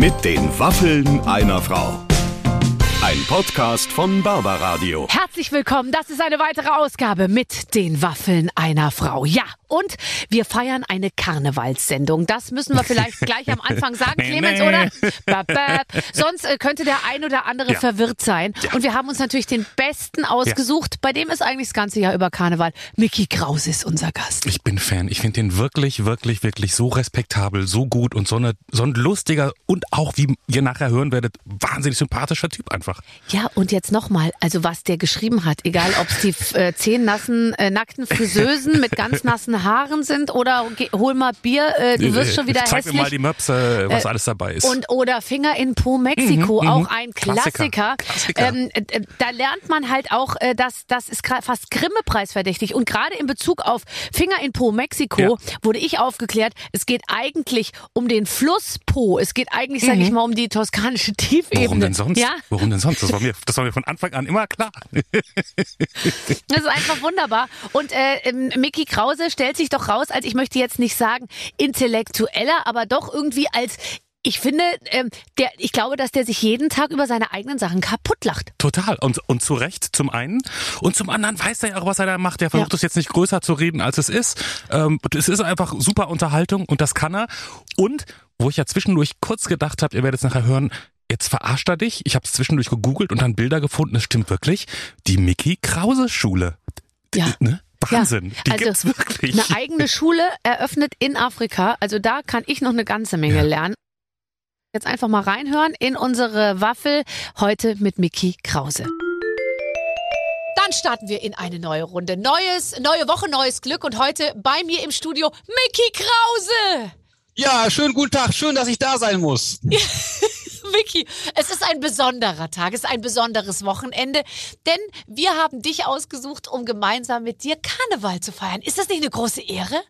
Mit den Waffeln einer Frau. Ein Podcast von Barbaradio. Herzlich willkommen. Das ist eine weitere Ausgabe mit den Waffeln einer Frau. Ja, und wir feiern eine Karnevalssendung. Das müssen wir vielleicht gleich am Anfang sagen, Nee, Clemens, nee. oder? Bap, bap. Sonst äh, könnte der ein oder andere Ja. verwirrt sein. Und wir haben uns natürlich den Besten ausgesucht. Bei dem ist eigentlich das ganze Jahr über Karneval. Mickey Kraus ist unser Gast. Ich bin Fan. Ich finde den wirklich, wirklich, wirklich so respektabel, so gut und so, eine, so ein lustiger und auch, wie ihr nachher hören werdet, wahnsinnig sympathischer Typ einfach. Ja, und jetzt nochmal, also was der geschrieben hat, egal ob es die äh, zehn nassen, äh, nackten Friseusen mit ganz nassen Haaren sind oder geh, hol mal Bier, äh, du wirst schon wieder Zeig hässlich. mir mal die Maps, äh, was Äh, alles dabei ist. Und oder Finger in Po Mexiko, Mhm, auch mhm. ein Klassiker. Klassiker. Klassiker. Ähm, äh, da lernt man halt auch, äh, dass das ist fast Grimme-Preis verdächtig. Und gerade in Bezug auf Finger in Po Mexiko Ja. wurde ich aufgeklärt, es geht eigentlich um den Fluss Po. Es geht eigentlich, sage ich mal, um die toskanische Tiefebene. Mhm. Warum denn sonst? Ja, Warum denn sonst? Das war, mir, das war mir von Anfang an immer klar. das ist einfach wunderbar. Und äh, ähm, Mickey Krause stellt sich doch raus, als ich möchte jetzt nicht sagen intellektueller, aber doch irgendwie als ich finde, ähm, der, ich glaube, dass der sich jeden Tag über seine eigenen Sachen kaputt lacht. Total. Und, und zu Recht zum einen. Und zum anderen weiß er ja auch, was er da macht. Er versucht Ja. es jetzt nicht größer zu reden, als es ist. Ähm, es ist einfach super Unterhaltung und das kann er. Und wo ich ja zwischendurch kurz gedacht habe, ihr werdet es nachher hören, jetzt verarscht er dich. Ich habe es zwischendurch gegoogelt und dann Bilder gefunden. Es stimmt wirklich. Die Mickey Krause Schule. Ja. Ne? Wahnsinn. Ja, Die also gibt's wirklich. Eine eigene Schule eröffnet in Afrika. Also da kann ich noch eine ganze Menge Ja. lernen. Jetzt einfach mal reinhören in unsere Waffel heute mit Mickey Krause. Dann starten wir in eine neue Runde. Neues, neue Woche, neues Glück und heute bei mir im Studio Mickey Krause. Ja, schönen guten Tag. Schön, dass ich da sein muss. Vicky, es ist ein besonderer Tag, es ist ein besonderes Wochenende, denn wir haben dich ausgesucht, um gemeinsam mit dir Karneval zu feiern. Ist das nicht eine große Ehre?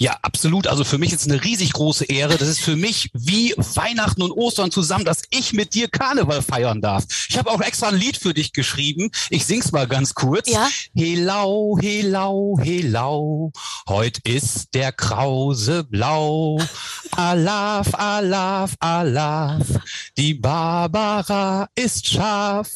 Ja, absolut. Also für mich ist es eine riesig große Ehre. Das ist für mich wie Weihnachten und Ostern zusammen, dass ich mit dir Karneval feiern darf. Ich habe auch extra ein Lied für dich geschrieben. Ich sing's mal ganz kurz. Ja. Helau, helau, helau. Heut ist der Krause blau. Alaf, alaf, alaf. Die Barbara ist scharf.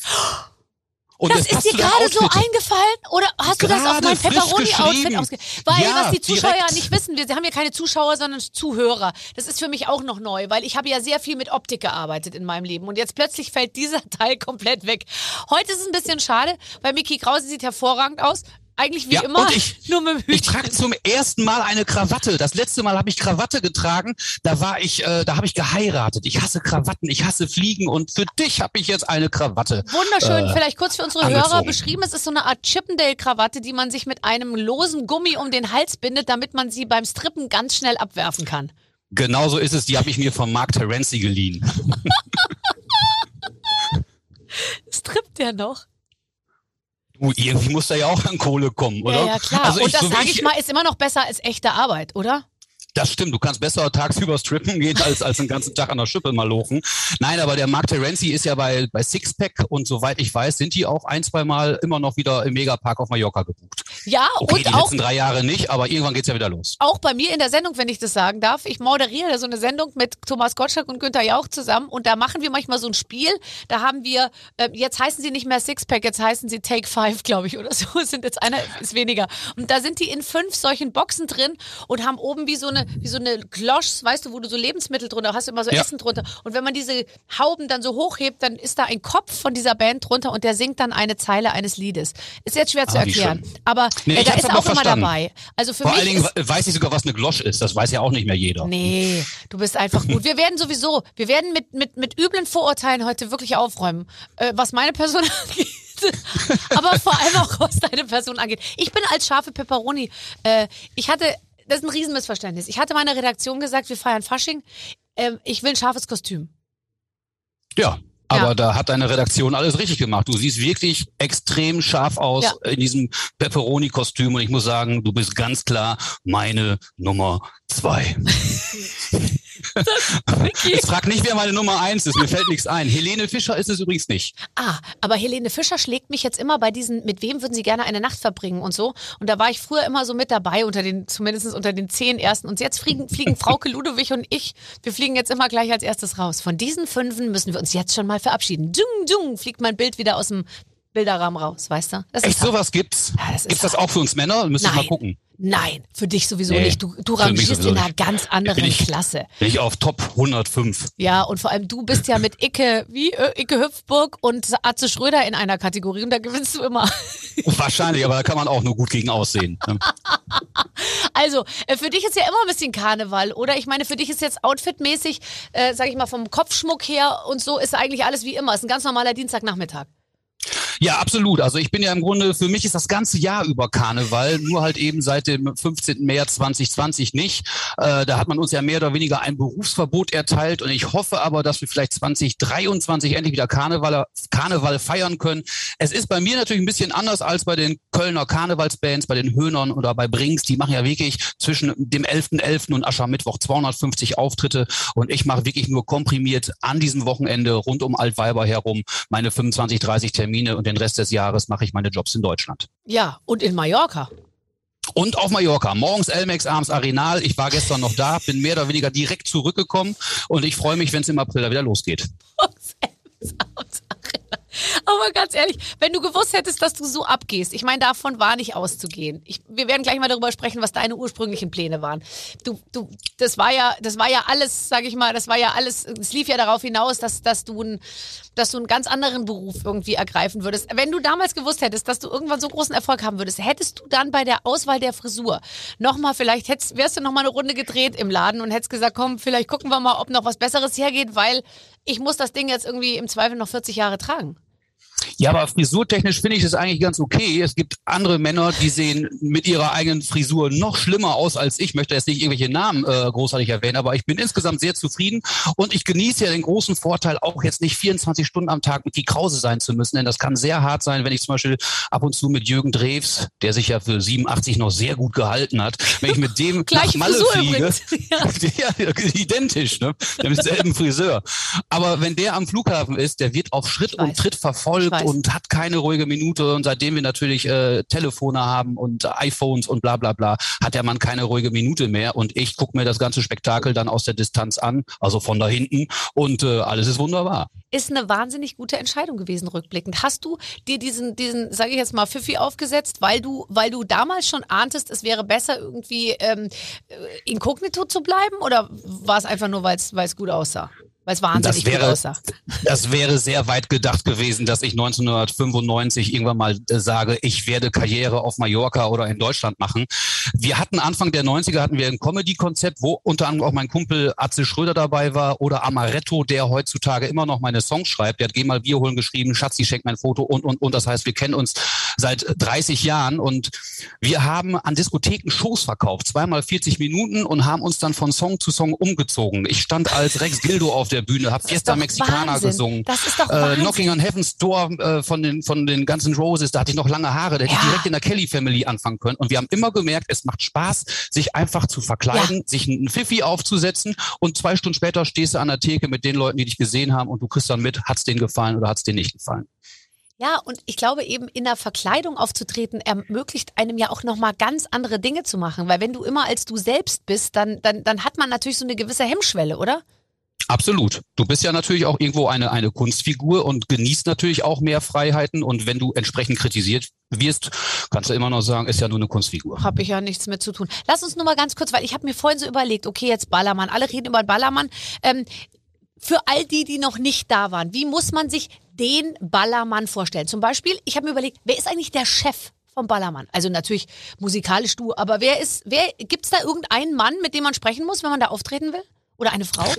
Und Das ist dir gerade so eingefallen? Oder hast du das auf mein Pepperoni-Outfit geschrieben. ausge... Weil, Ja, was die Zuschauer direkt. nicht wissen, wir haben hier keine Zuschauer, sondern Zuhörer. Das ist für mich auch noch neu, weil ich habe ja sehr viel mit Optik gearbeitet in meinem Leben. Und jetzt plötzlich fällt dieser Teil komplett weg. Heute ist es ein bisschen schade, weil Mickey Krause sieht hervorragend aus. Eigentlich wie Ja, immer, ich- nur mit dem Ich trage zum ersten Mal eine Krawatte. Das letzte Mal habe ich Krawatte getragen. Da war ich, äh, da habe ich geheiratet. Ich hasse Krawatten, ich hasse Fliegen und für dich habe ich jetzt eine Krawatte. Wunderschön, äh, vielleicht kurz für unsere angezogen. Hörer beschrieben. Es ist so eine Art Chippendale-Krawatte, die man sich mit einem losen Gummi um den Hals bindet, damit man sie beim Strippen ganz schnell abwerfen kann. Genauso ist es. Die habe ich mir von Mark Terenzi geliehen. Strippt der noch? Du, irgendwie muss da ja auch an Kohle kommen, oder? Ja, ja, klar. Also Und das, so sage ich mal, ist immer noch besser als echte Arbeit, oder? Das stimmt, du kannst besser tagsüber strippen gehen, als, als den ganzen Tag an der Schippe mal lochen. Nein, aber der Mark Terenzi ist ja bei, bei Sixpack und soweit ich weiß, sind die auch ein, zwei Mal immer noch wieder im Megapark auf Mallorca gebucht. Ja, Okay, und die auch, letzten drei Jahre nicht, aber irgendwann geht's ja wieder los. auch bei mir in der Sendung, wenn ich das sagen darf. Ich moderiere so eine Sendung mit Thomas Gottschalk und Günther Jauch zusammen und da machen wir manchmal so ein Spiel. Da haben wir, äh, jetzt heißen sie nicht mehr Sixpack, jetzt heißen sie Take Five, glaube ich, oder so. Es Sind jetzt einer ist weniger. Und da sind die in fünf solchen Boxen drin und haben oben wie so eine, wie so eine Glosch, weißt du, wo du so Lebensmittel drunter hast, immer so Ja. Essen drunter. Und wenn man diese Hauben dann so hochhebt, dann ist da ein Kopf von dieser Band drunter und der singt dann eine Zeile eines Liedes. Ist jetzt schwer zu Ah, wie erklären. Aber Nee, äh, da ist auch immer verstanden. dabei. Also für Vor mich allen Dingen weiß ich sogar, was eine Glosch ist. Das weiß ja auch nicht mehr jeder. Nee, du bist einfach gut. Wir werden sowieso, wir werden mit, mit, mit üblen Vorurteilen heute wirklich aufräumen, äh, was meine Person angeht. Aber vor allem auch, was deine Person angeht. Ich bin als scharfe Peperoni. Äh, ich hatte, das ist ein Riesenmissverständnis. Ich hatte meiner Redaktion gesagt, wir feiern Fasching. Ähm, ich will ein scharfes Kostüm. Ja. Aber Ja. da hat deine Redaktion alles richtig gemacht. Du siehst wirklich extrem scharf aus Ja. in diesem Pepperoni-Kostüm und ich muss sagen, du bist ganz klar meine Nummer zwei. Jetzt frag nicht, wer meine Nummer eins ist. Mir fällt nichts ein. Helene Fischer ist es übrigens nicht. Ah, aber Helene Fischer schlägt mich jetzt immer bei diesen, mit wem würden Sie gerne eine Nacht verbringen und so. Und da war ich früher immer so mit dabei, unter den, zumindest unter den zehn ersten. Und jetzt fliegen, fliegen Frauke Ludowig und ich, wir fliegen jetzt immer gleich als erstes raus. Von diesen fünfen müssen wir uns jetzt schon mal verabschieden. Dung, dung, fliegt mein Bild wieder aus dem Bilderrahmen raus, weißt du? Das Echt, sowas gibt's? Ja, das gibt's das auch für uns Männer? Müssen wir mal gucken. Nein, für dich sowieso nee, nicht. Du, du rangierst in einer ganz anderen ich, Klasse. Bin ich auf Top 105. Ja, und vor allem du bist ja mit Icke, wie äh, Icke Hüpfburg und Atze Schröder in einer Kategorie und da gewinnst du immer. Wahrscheinlich, aber da kann man auch nur gut gegen aussehen. Ne? also, äh, für dich ist ja immer ein bisschen Karneval, oder? Ich meine, für dich ist jetzt outfitmäßig, äh, sag ich mal, vom Kopfschmuck her und so ist eigentlich alles wie immer. Ist ein ganz normaler Dienstagnachmittag. Ja, absolut. Also ich bin ja im Grunde, für mich ist das ganze Jahr über Karneval, nur halt eben seit dem 15. März 2020 nicht. Äh, da hat man uns ja mehr oder weniger ein Berufsverbot erteilt und ich hoffe aber, dass wir vielleicht 2023 endlich wieder Karneval, Karneval feiern können. Es ist bei mir natürlich ein bisschen anders als bei den Kölner Karnevalsbands, bei den Höhnern oder bei Brings. Die machen ja wirklich zwischen dem 11.11. .11. und Aschermittwoch 250 Auftritte und ich mache wirklich nur komprimiert an diesem Wochenende rund um Altweiber herum meine 25, 30 Termine und den Rest des Jahres mache ich meine Jobs in Deutschland. Ja, und in Mallorca. Und auf Mallorca. Morgens Elmex, abends Arenal. Ich war gestern noch da, bin mehr oder weniger direkt zurückgekommen und ich freue mich, wenn es im April wieder losgeht. Aber ganz ehrlich, wenn du gewusst hättest, dass du so abgehst, ich meine, davon war nicht auszugehen. Ich, wir werden gleich mal darüber sprechen, was deine ursprünglichen Pläne waren. Du, du, das war ja, das war ja alles, sag ich mal, das war ja alles, es lief ja darauf hinaus, dass, dass du ein, dass du einen ganz anderen Beruf irgendwie ergreifen würdest. Wenn du damals gewusst hättest, dass du irgendwann so großen Erfolg haben würdest, hättest du dann bei der Auswahl der Frisur nochmal, vielleicht hättest, wärst du nochmal eine Runde gedreht im Laden und hättest gesagt, komm, vielleicht gucken wir mal, ob noch was Besseres hergeht, weil ich muss das Ding jetzt irgendwie im Zweifel noch 40 Jahre tragen. Ja, aber frisurtechnisch finde ich das eigentlich ganz okay. Es gibt andere Männer, die sehen mit ihrer eigenen Frisur noch schlimmer aus als ich. Möchte jetzt nicht irgendwelche Namen äh, großartig erwähnen, aber ich bin insgesamt sehr zufrieden und ich genieße ja den großen Vorteil, auch jetzt nicht 24 Stunden am Tag mit die Krause sein zu müssen, denn das kann sehr hart sein, wenn ich zum Beispiel ab und zu mit Jürgen Drews, der sich ja für 87 noch sehr gut gehalten hat, wenn ich mit dem nach Malle Frisur fliege, ja. ja, identisch, ne? Der mit selben Friseur. Aber wenn der am Flughafen ist, der wird auf Schritt und Tritt verfolgt und hat keine ruhige Minute. Und seitdem wir natürlich äh, Telefone haben und iPhones und bla bla bla, hat der Mann keine ruhige Minute mehr. Und ich gucke mir das ganze Spektakel dann aus der Distanz an, also von da hinten. Und äh, alles ist wunderbar. Ist eine wahnsinnig gute Entscheidung gewesen, rückblickend. Hast du dir diesen, diesen, sage ich jetzt mal, Pfiffi aufgesetzt, weil du, weil du damals schon ahntest, es wäre besser, irgendwie ähm, äh, inkognito zu bleiben? Oder war es einfach nur, weil es gut aussah? Weil es wahnsinnig das wäre, gut aussah. Das wäre sehr weit gedacht gewesen, dass ich 1995 irgendwann mal äh, sage, ich werde Karriere auf Mallorca oder in Deutschland machen. Wir hatten Anfang der 90er hatten wir ein Comedy-Konzept, wo unter anderem auch mein Kumpel Atze Schröder dabei war oder Amaretto, der heutzutage immer noch meine Songs schreibt. Der hat Geh mal Bier holen geschrieben, Schatzi schenkt mein Foto und, und, und. Das heißt, wir kennen uns seit 30 Jahren und wir haben an Diskotheken Shows verkauft, zweimal 40 Minuten und haben uns dann von Song zu Song umgezogen. Ich stand als Rex Gildo auf der Bühne, habe Fiesta Mexicana Wahnsinn. gesungen. Das ist doch äh, Knocking on Heaven's Door äh, von den von den ganzen Roses, da hatte ich noch lange Haare, da hätte ja. ich direkt in der Kelly Family anfangen können und wir haben immer gemerkt, es macht Spaß, sich einfach zu verkleiden, ja. sich einen Pfiffi aufzusetzen und zwei Stunden später stehst du an der Theke mit den Leuten, die dich gesehen haben und du kriegst dann mit, hat's denen gefallen oder hat's dir nicht gefallen. Ja, und ich glaube eben in der Verkleidung aufzutreten ermöglicht einem ja auch nochmal ganz andere Dinge zu machen, weil wenn du immer als du selbst bist, dann, dann, dann hat man natürlich so eine gewisse Hemmschwelle, oder? Absolut. Du bist ja natürlich auch irgendwo eine, eine Kunstfigur und genießt natürlich auch mehr Freiheiten. Und wenn du entsprechend kritisiert wirst, kannst du immer noch sagen, ist ja nur eine Kunstfigur. Habe ich ja nichts mit zu tun. Lass uns nur mal ganz kurz, weil ich habe mir vorhin so überlegt, okay, jetzt Ballermann, alle reden über Ballermann. Ähm, für all die, die noch nicht da waren, wie muss man sich den Ballermann vorstellen? Zum Beispiel, ich habe mir überlegt, wer ist eigentlich der Chef vom Ballermann? Also natürlich musikalisch du, aber wer ist, wer, gibt's da irgendeinen Mann, mit dem man sprechen muss, wenn man da auftreten will? Oder eine Frau?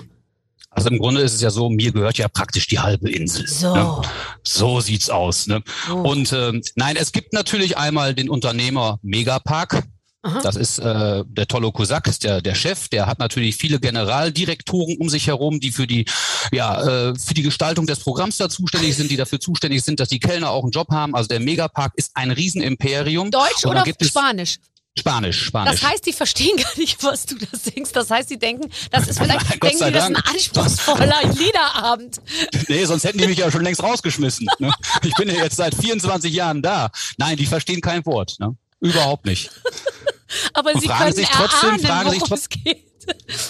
Also im Grunde ist es ja so, mir gehört ja praktisch die halbe Insel. So, ne? so sieht's aus. Ne? Oh. Und äh, nein, es gibt natürlich einmal den Unternehmer Megapark. Aha. Das ist äh, der Tolo Kosak, ist der, der Chef. Der hat natürlich viele Generaldirektoren um sich herum, die für die, ja, äh, für die Gestaltung des Programms da zuständig sind, die dafür zuständig sind, dass die Kellner auch einen Job haben. Also der Megapark ist ein Riesenimperium. Deutsch oder Spanisch? Spanisch, Spanisch. Das heißt, die verstehen gar nicht, was du da singst. Das heißt, die denken, das ist vielleicht, Nein, denken die, das ist ein Dank. anspruchsvoller Liederabend. Nee, sonst hätten die mich ja schon längst rausgeschmissen. Ne? Ich bin ja jetzt seit 24 Jahren da. Nein, die verstehen kein Wort. Ne? Überhaupt nicht. Aber Und sie fragen können sich trotzdem- erahnen, fragen sich geht.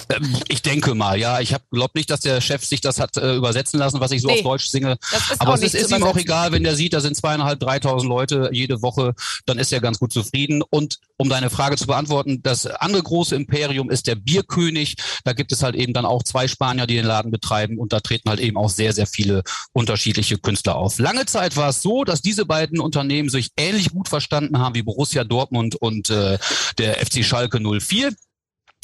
Ähm, Ich denke mal, ja. Ich glaube nicht, dass der Chef sich das hat äh, übersetzen lassen, was ich so Nee, auf Deutsch singe. Aber es ist, ist ihm auch egal, wenn der sieht, da sind zweieinhalb, dreitausend Leute jede Woche, dann ist er ganz gut zufrieden. Und um deine Frage zu beantworten, das andere große Imperium ist der Bierkönig. Da gibt es halt eben dann auch zwei Spanier, die den Laden betreiben und da treten halt eben auch sehr, sehr viele unterschiedliche Künstler auf. Lange Zeit war es so, dass diese beiden Unternehmen sich ähnlich gut verstanden haben wie Borussia Dortmund und äh, der FC Schalke 04.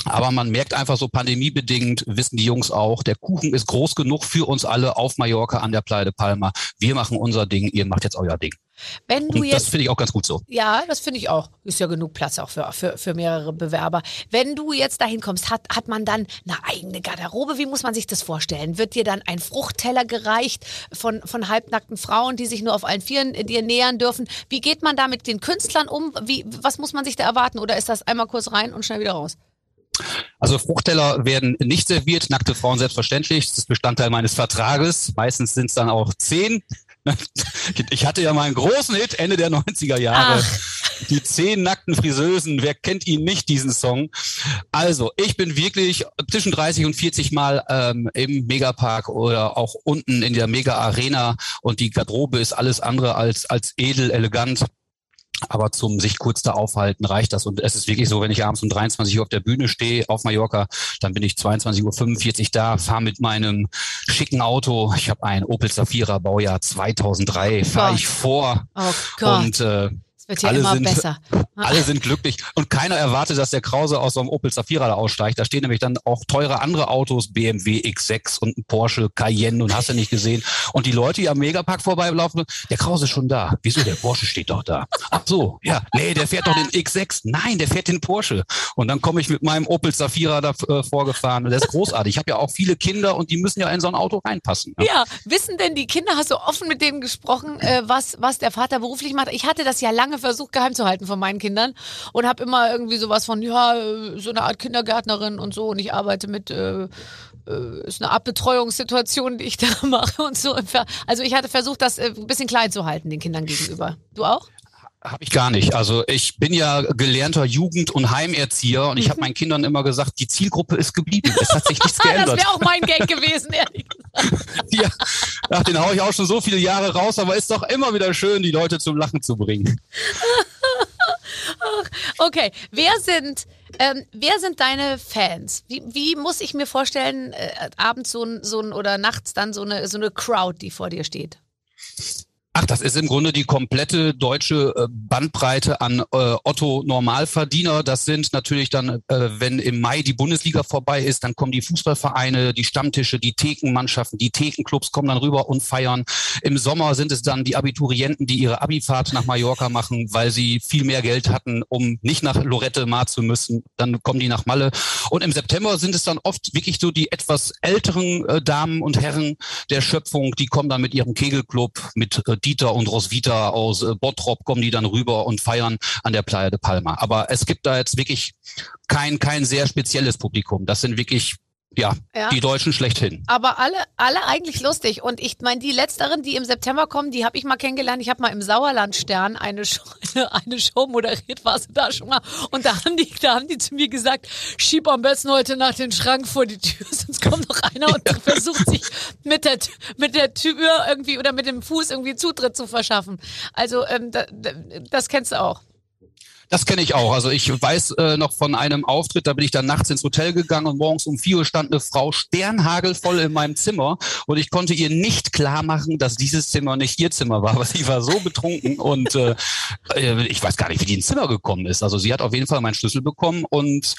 Aber man merkt einfach so pandemiebedingt, wissen die Jungs auch, der Kuchen ist groß genug für uns alle auf Mallorca an der Playa de Palma. Wir machen unser Ding, ihr macht jetzt euer Ding. Wenn du Und das jetzt finde ich auch ganz gut so. Ja, das finde ich auch. Ist ja genug Platz auch für, für, für mehrere Bewerber. Wenn du jetzt dahin kommst, hat, hat man dann eine eigene Garderobe? Wie muss man sich das vorstellen? Wird dir dann ein Fruchtteller gereicht von, von halbnackten Frauen, die sich nur auf allen Vieren äh, dir nähern dürfen? Wie geht man da mit den Künstlern um? Wie, was muss man sich da erwarten? Oder ist das einmal kurz rein und schnell wieder raus? Also Fruchtteller werden nicht serviert, nackte Frauen selbstverständlich. Das ist Bestandteil meines Vertrages. Meistens sind es dann auch zehn. Ich hatte ja mal einen großen Hit Ende der 90er Jahre. Die zehn nackten Friseusen. Wer kennt ihn nicht, diesen Song? Also, ich bin wirklich zwischen 30 und 40 Mal ähm, im Megapark oder auch unten in der Mega Arena und die Garderobe ist alles andere als, als edel, elegant. Aber zum sich kurz da aufhalten reicht das. Und es ist wirklich so, wenn ich abends um 23 Uhr auf der Bühne stehe auf Mallorca, dann bin ich 22.45 Uhr da, fahre mit meinem schicken Auto. Ich habe ein Opel Safira Baujahr 2003, fahre ich vor. Oh Gott, Und äh, wird ja alle immer sind- besser. alle sind glücklich und keiner erwartet, dass der Krause aus so einem Opel Safira da aussteigt. Da stehen nämlich dann auch teure andere Autos, BMW X6 und ein Porsche Cayenne und hast du nicht gesehen. Und die Leute, die am Megapark vorbeilaufen, der Krause ist schon da. Wieso? Der Porsche steht doch da. Ach so, ja. Nee, der fährt doch den X6. Nein, der fährt den Porsche. Und dann komme ich mit meinem Opel Safira da äh, vorgefahren. Und das ist großartig. Ich habe ja auch viele Kinder und die müssen ja in so ein Auto reinpassen. Ne? Ja, wissen denn die Kinder, hast du offen mit denen gesprochen, äh, was, was der Vater beruflich macht? Ich hatte das ja lange versucht, geheim zu halten von meinen Kindern und habe immer irgendwie sowas von, ja, äh, so eine Art Kindergärtnerin und so und ich arbeite mit, äh, äh, ist eine Art Betreuungssituation, die ich da mache und so. Also ich hatte versucht, das äh, ein bisschen klein zu halten den Kindern gegenüber. Du auch? Habe ich gar nicht. Also ich bin ja gelernter Jugend- und Heimerzieher und ich habe meinen Kindern immer gesagt, die Zielgruppe ist geblieben. Es hat sich nichts Ah, das geändert. wäre auch mein Gag gewesen, ehrlich gesagt. Ja, ach, den hau ich auch schon so viele Jahre raus, aber ist doch immer wieder schön, die Leute zum Lachen zu bringen. Okay, wer sind, ähm, wer sind deine Fans? Wie, wie muss ich mir vorstellen, äh, abends so ein, so ein oder nachts dann so eine, so eine Crowd, die vor dir steht? Ach, das ist im Grunde die komplette deutsche äh, Bandbreite an äh, Otto Normalverdiener. Das sind natürlich dann, äh, wenn im Mai die Bundesliga vorbei ist, dann kommen die Fußballvereine, die Stammtische, die Thekenmannschaften, die Thekenclubs kommen dann rüber und feiern. Im Sommer sind es dann die Abiturienten, die ihre Abifahrt nach Mallorca machen, weil sie viel mehr Geld hatten, um nicht nach Lorette Mar zu müssen. Dann kommen die nach Malle. Und im September sind es dann oft wirklich so die etwas älteren äh, Damen und Herren der Schöpfung, die kommen dann mit ihrem Kegelclub, mit äh, Dieter und Roswitha aus äh, Bottrop, kommen die dann rüber und feiern an der Playa de Palma. Aber es gibt da jetzt wirklich kein, kein sehr spezielles Publikum. Das sind wirklich, ja, Ja. die Deutschen schlechthin. Aber alle, alle eigentlich lustig. Und ich meine, die letzteren, die im September kommen, die habe ich mal kennengelernt. Ich habe mal im Sauerlandstern eine Show, eine, eine Show moderiert, warst du da schon mal. Und da haben die, da haben die zu mir gesagt, schieb am besten heute nach den Schrank vor die Tür, sonst kommt noch einer und versucht sich mit der, mit der Tür irgendwie oder mit dem Fuß irgendwie Zutritt zu verschaffen. Also ähm, da, da, das kennst du auch. Das kenne ich auch. Also ich weiß äh, noch von einem Auftritt, da bin ich dann nachts ins Hotel gegangen und morgens um vier Uhr stand eine Frau sternhagelvoll in meinem Zimmer und ich konnte ihr nicht klar machen, dass dieses Zimmer nicht ihr Zimmer war, weil sie war so betrunken und äh, äh, ich weiß gar nicht, wie die ins Zimmer gekommen ist. Also sie hat auf jeden Fall meinen Schlüssel bekommen und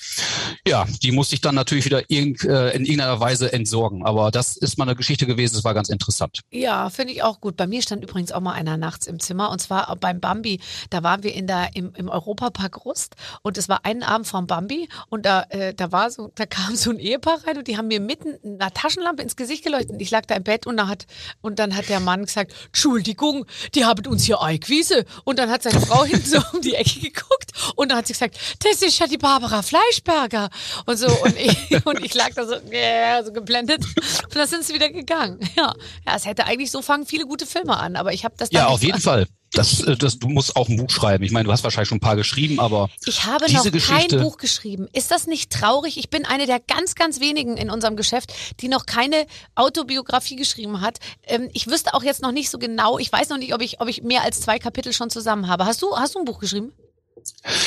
Ja, die musste ich dann natürlich wieder irg äh, in irgendeiner Weise entsorgen. Aber das ist mal eine Geschichte gewesen, das war ganz interessant. Ja, finde ich auch gut. Bei mir stand übrigens auch mal einer nachts im Zimmer und zwar beim Bambi. Da waren wir in der, im, im Europapark Rust und es war einen Abend vom Bambi und da, äh, da war so, da kam so ein Ehepaar rein und die haben mir mitten eine Taschenlampe ins Gesicht geleuchtet. Ich lag da im Bett und, da hat, und dann hat der Mann gesagt, Entschuldigung, die haben uns hier eingewiesen. Und dann hat seine Frau hinten so um die Ecke geguckt und dann hat sie gesagt, das ist ja die Barbara Fleischberger. Und so, und ich, und ich lag da so, yeah, so geblendet. Und dann sind sie wieder gegangen. Ja. ja, es hätte eigentlich so fangen viele gute Filme an, aber ich habe das Ja, auf jeden Fall. Das, äh, das, du musst auch ein Buch schreiben. Ich meine, du hast wahrscheinlich schon ein paar geschrieben, aber ich habe diese noch Geschichte, kein Buch geschrieben. Ist das nicht traurig? Ich bin eine der ganz, ganz wenigen in unserem Geschäft, die noch keine Autobiografie geschrieben hat. Ähm, ich wüsste auch jetzt noch nicht so genau. Ich weiß noch nicht, ob ich, ob ich mehr als zwei Kapitel schon zusammen habe. Hast du, hast du ein Buch geschrieben?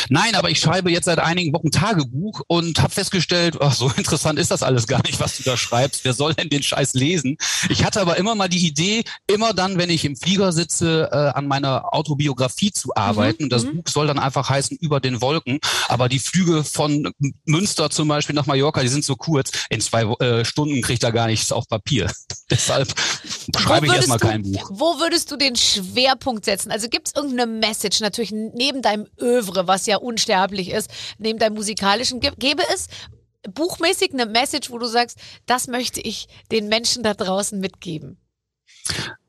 Nein, aber ich schreibe jetzt seit einigen Wochen Tagebuch und habe festgestellt, ach, so interessant ist das alles gar nicht, was du da schreibst. Wer soll denn den Scheiß lesen? Ich hatte aber immer mal die Idee, immer dann, wenn ich im Flieger sitze, äh, an meiner Autobiografie zu arbeiten. Mhm, Und das mhm. Buch soll dann einfach heißen Über den Wolken. Aber die Flüge von Münster zum Beispiel nach Mallorca, die sind so kurz. In zwei äh, Stunden kriegt er gar nichts auf Papier. Deshalb schreibe ich erstmal kein Buch. Wo würdest du den Schwerpunkt setzen? Also gibt es irgendeine Message, natürlich neben deinem Övre, was ja unsterblich ist, neben deinem musikalischen, gäbe es buchmäßig eine Message, wo du sagst, das möchte ich den Menschen da draußen mitgeben?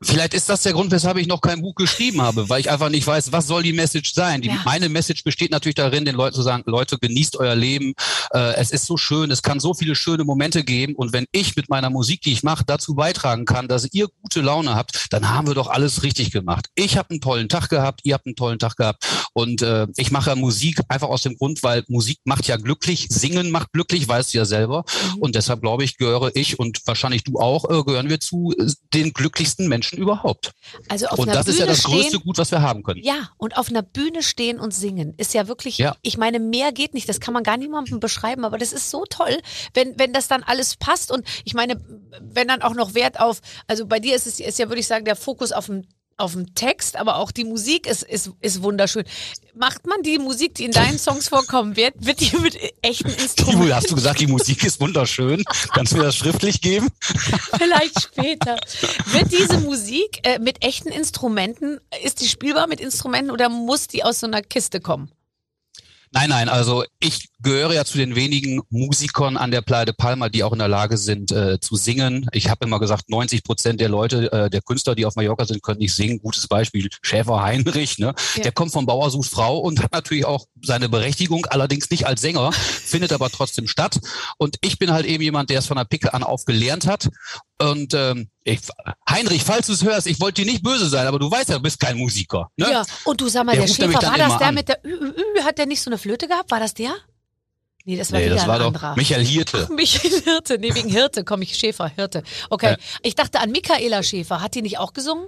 Vielleicht ist das der Grund, weshalb ich noch kein Buch geschrieben habe, weil ich einfach nicht weiß, was soll die Message sein. Die, Ja. Meine Message besteht natürlich darin, den Leuten zu sagen, Leute, genießt euer Leben. Äh, es ist so schön, es kann so viele schöne Momente geben. Und wenn ich mit meiner Musik, die ich mache, dazu beitragen kann, dass ihr gute Laune habt, dann haben wir doch alles richtig gemacht. Ich habe einen tollen Tag gehabt, ihr habt einen tollen Tag gehabt. Und äh, ich mache Musik einfach aus dem Grund, weil Musik macht ja glücklich, Singen macht glücklich, weißt du ja selber. Mhm. Und deshalb glaube ich, gehöre ich und wahrscheinlich du auch, äh, gehören wir zu äh, den glücklichsten Menschen überhaupt. Also auf Und einer das ist Bühne ja das größte stehen, Gut, was wir haben können. Ja, und auf einer Bühne stehen und singen ist ja wirklich, Ja. ich meine, mehr geht nicht. Das kann man gar niemandem beschreiben, aber das ist so toll, wenn, wenn das dann alles passt. Und ich meine, wenn dann auch noch Wert auf, also bei dir ist es ist ja, würde ich sagen, der Fokus auf dem auf dem Text, aber auch die Musik ist, ist, ist wunderschön. Macht man die Musik, die in deinen Songs vorkommen wird, wird die mit echten Instrumenten hast du gesagt, die Musik ist wunderschön? Kannst du mir das schriftlich geben? vielleicht später. Wird diese Musik äh, mit echten Instrumenten, ist die spielbar mit Instrumenten oder muss die aus so einer Kiste kommen? Nein, nein, also ich gehöre ja zu den wenigen Musikern an der Playa de Palma, die auch in der Lage sind äh, zu singen. Ich habe immer gesagt, 90 Prozent der Leute, äh, der Künstler, die auf Mallorca sind, können nicht singen. Gutes Beispiel, Schäfer Heinrich, ne? Ja. Der kommt vom Bauer sucht Frau und hat natürlich auch seine Berechtigung, allerdings nicht als Sänger, findet aber trotzdem statt. Und ich bin halt eben jemand, der es von der Picke an auf gelernt hat. Und ähm, ich, Heinrich, falls du es hörst, ich wollte dir nicht böse sein, aber du weißt ja, du bist kein Musiker. Ne? Ja, und du sag mal, Der der, Schäfer, war das der an. mit der Ü, Ü, Ü, hat der nicht so eine Flöte gehabt? War das der? Nee, das war Nee, das war doch anderer. Michael Hirte. Michael Hirte, nee, wegen Hirte komme ich, Schäfer, Hirte. Okay, Ja. ich dachte an Michaela Schäfer, hat die nicht auch gesungen?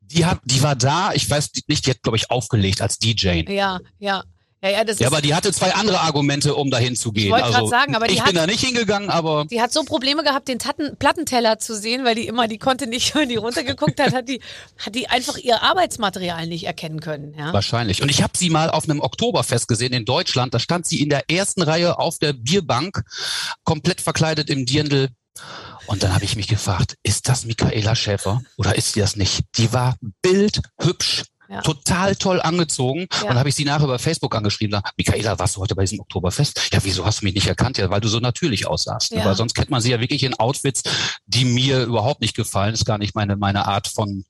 Die hat, die war da, ich weiß nicht, die hat, glaube ich, aufgelegt als DJ. Ja, ja. Ja, ja, das Ja, ist, aber die hatte zwei andere Argumente, um dahin zu gehen. wollte grad also, sagen, aber die ich hat- bin da nicht hingegangen, aber die hat so Probleme gehabt, den Tatten, Plattenteller zu sehen, weil die immer, die konnte nicht, wenn die runtergeguckt hat, hat die, hat die einfach ihr Arbeitsmaterial nicht erkennen können. Ja? wahrscheinlich. Und ich habe sie mal auf einem Oktoberfest gesehen in Deutschland. Da stand sie in der ersten Reihe auf der Bierbank, komplett verkleidet im Dirndl. Und dann habe ich mich gefragt, ist das Michaela Schäfer oder ist sie das nicht? Die war bildhübsch. Ja. Total toll angezogen. Ja. Und dann habe ich sie nachher über Facebook angeschrieben. Da, Michaela, warst du heute bei diesem Oktoberfest? Ja, wieso hast du mich nicht erkannt? Ja, weil du so natürlich aussahst. Ja. Weil sonst kennt man sie ja wirklich in Outfits, die mir überhaupt nicht gefallen. ist gar nicht meine, meine Art von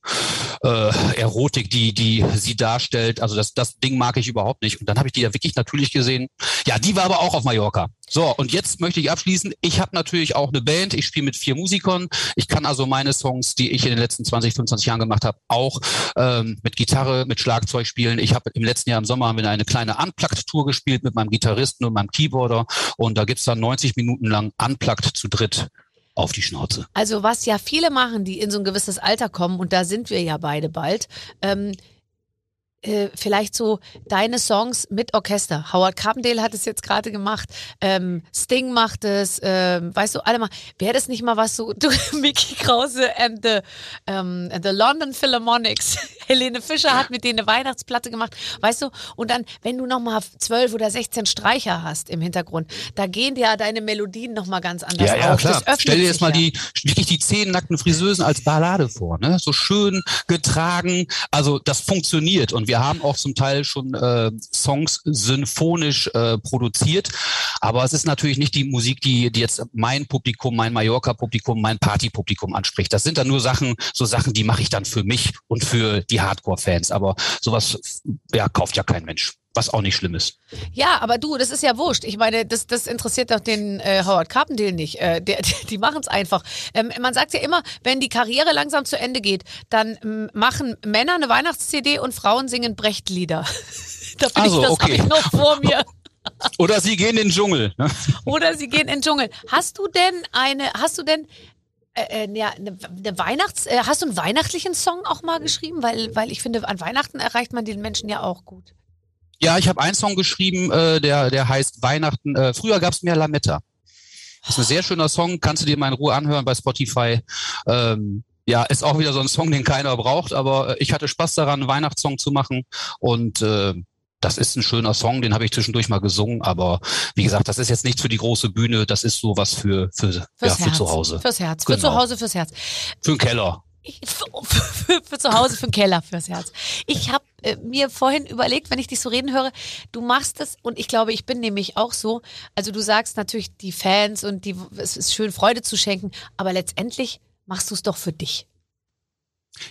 äh, Erotik, die, die sie darstellt. Also das, das Ding mag ich überhaupt nicht. Und dann habe ich die ja wirklich natürlich gesehen. Ja, die war aber auch auf Mallorca. So, und jetzt möchte ich abschließen. Ich habe natürlich auch eine Band. Ich spiele mit vier Musikern. Ich kann also meine Songs, die ich in den letzten 20, 25 Jahren gemacht habe, auch ähm, mit Gitarre, mit Schlagzeug spielen. Ich habe im letzten Jahr im Sommer haben wir eine kleine Unplugged-Tour gespielt mit meinem Gitarristen und meinem Keyboarder. Und da gibt's dann 90 Minuten lang Unplugged zu dritt auf die Schnauze. Also was ja viele machen, die in so ein gewisses Alter kommen, und da sind wir ja beide bald, ähm, äh, vielleicht so deine Songs mit Orchester. Howard Carpendale hat es jetzt gerade gemacht, ähm, Sting macht es, ähm, weißt du, alle mal. Wäre das nicht mal was so, du, Mickey Krause and the, ähm, and the London Philharmonics Helene Fischer hat mit denen eine Weihnachtsplatte gemacht, weißt du? Und dann, wenn du nochmal zwölf oder 16 Streicher hast im Hintergrund, da gehen dir deine Melodien nochmal ganz anders ja, ja, auf. klar. Stell dir jetzt mal ja. die, wirklich die zehn nackten Friseusen als Ballade vor, ne? So schön getragen. Also das funktioniert. Und wir haben auch zum Teil schon äh, Songs symphonisch äh, produziert. Aber es ist natürlich nicht die Musik, die, die jetzt mein Publikum, mein Mallorca-Publikum, mein Party-Publikum anspricht. Das sind dann nur Sachen, so Sachen, die mache ich dann für mich und für die Hardcore-Fans. Aber sowas, ja, kauft ja kein Mensch. Was auch nicht schlimm ist. Ja, aber du, das ist ja wurscht. Ich meine, das, das interessiert doch den äh, Howard Carpendale nicht. Äh, der, die machen es einfach. Ähm, man sagt ja immer, wenn die Karriere langsam zu Ende geht, dann ähm, machen Männer eine Weihnachts-CD und Frauen singen Brecht-Lieder. da bin Also, ich, das okay. habe ich noch vor mir. Oder sie gehen in den Dschungel. Ne? Oder sie gehen in den Dschungel. Hast du denn eine, hast du denn äh, äh, ja, eine, eine Weihnachts, äh, hast du einen weihnachtlichen Song auch mal geschrieben? Weil, weil ich finde, an Weihnachten erreicht man den Menschen ja auch gut. Ja, ich habe einen Song geschrieben, äh, der, der heißt Weihnachten. Äh, früher gab's mehr Lametta. Ist ein sehr schöner Song, kannst du dir mal in Ruhe anhören bei Spotify. Ähm, ja, ist auch wieder so ein Song, den keiner braucht, aber äh, ich hatte Spaß daran, einen Weihnachtssong zu machen und äh, das ist ein schöner Song, den habe ich zwischendurch mal gesungen, aber wie gesagt, das ist jetzt nicht für die große Bühne, das ist sowas für für ja, Fürs für Herz. zu Hause, Fürs Herz. Für Genau. zu Hause, fürs Herz. für den Keller. Ich, für, für, für zu Hause, für den Keller, fürs Herz. Ich habe äh, mir vorhin überlegt, wenn ich dich so reden höre, du machst es und ich glaube, ich bin nämlich auch so. Also du sagst natürlich die Fans und die, es ist schön, Freude zu schenken, aber letztendlich machst du es doch für dich.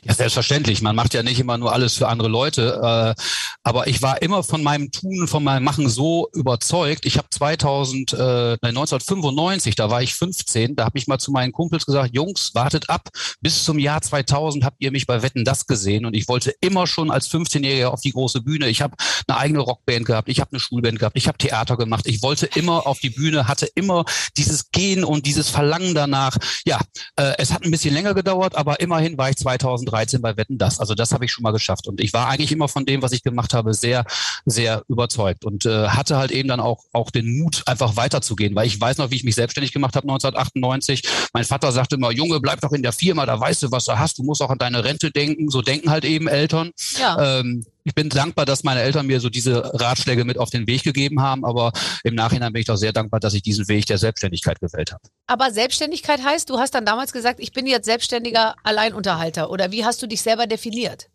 Ja, selbstverständlich. Man macht ja nicht immer nur alles für andere Leute. Äh, aber ich war immer von meinem Tun, von meinem Machen so überzeugt. Ich habe 2000, äh, nein, 1995, da war ich 15, da habe ich mal zu meinen Kumpels gesagt, Jungs, wartet ab. Bis zum Jahr 2000 habt ihr mich bei Wetten das gesehen. Und ich wollte immer schon als 15-Jähriger auf die große Bühne. Ich habe eine eigene Rockband gehabt, ich habe eine Schulband gehabt, ich habe Theater gemacht. Ich wollte immer auf die Bühne, hatte immer dieses Gehen und dieses Verlangen danach. Ja, äh, es hat ein bisschen länger gedauert, aber immerhin war ich 2013 bei Wetten das. Also das habe ich schon mal geschafft. Und ich war eigentlich immer von dem, was ich gemacht habe, sehr, sehr überzeugt und äh, hatte halt eben dann auch, auch den Mut, einfach weiterzugehen. Weil ich weiß noch, wie ich mich selbstständig gemacht habe 1998. Mein Vater sagte immer, Junge, bleib doch in der Firma, da weißt du, was du hast. Du musst auch an deine Rente denken. So denken halt eben Eltern. Ja. Ähm, ich bin dankbar, dass meine Eltern mir so diese Ratschläge mit auf den Weg gegeben haben, aber im Nachhinein bin ich doch sehr dankbar, dass ich diesen Weg der Selbstständigkeit gewählt habe. Aber Selbstständigkeit heißt, du hast dann damals gesagt, ich bin jetzt selbstständiger Alleinunterhalter. Oder wie hast du dich selber definiert?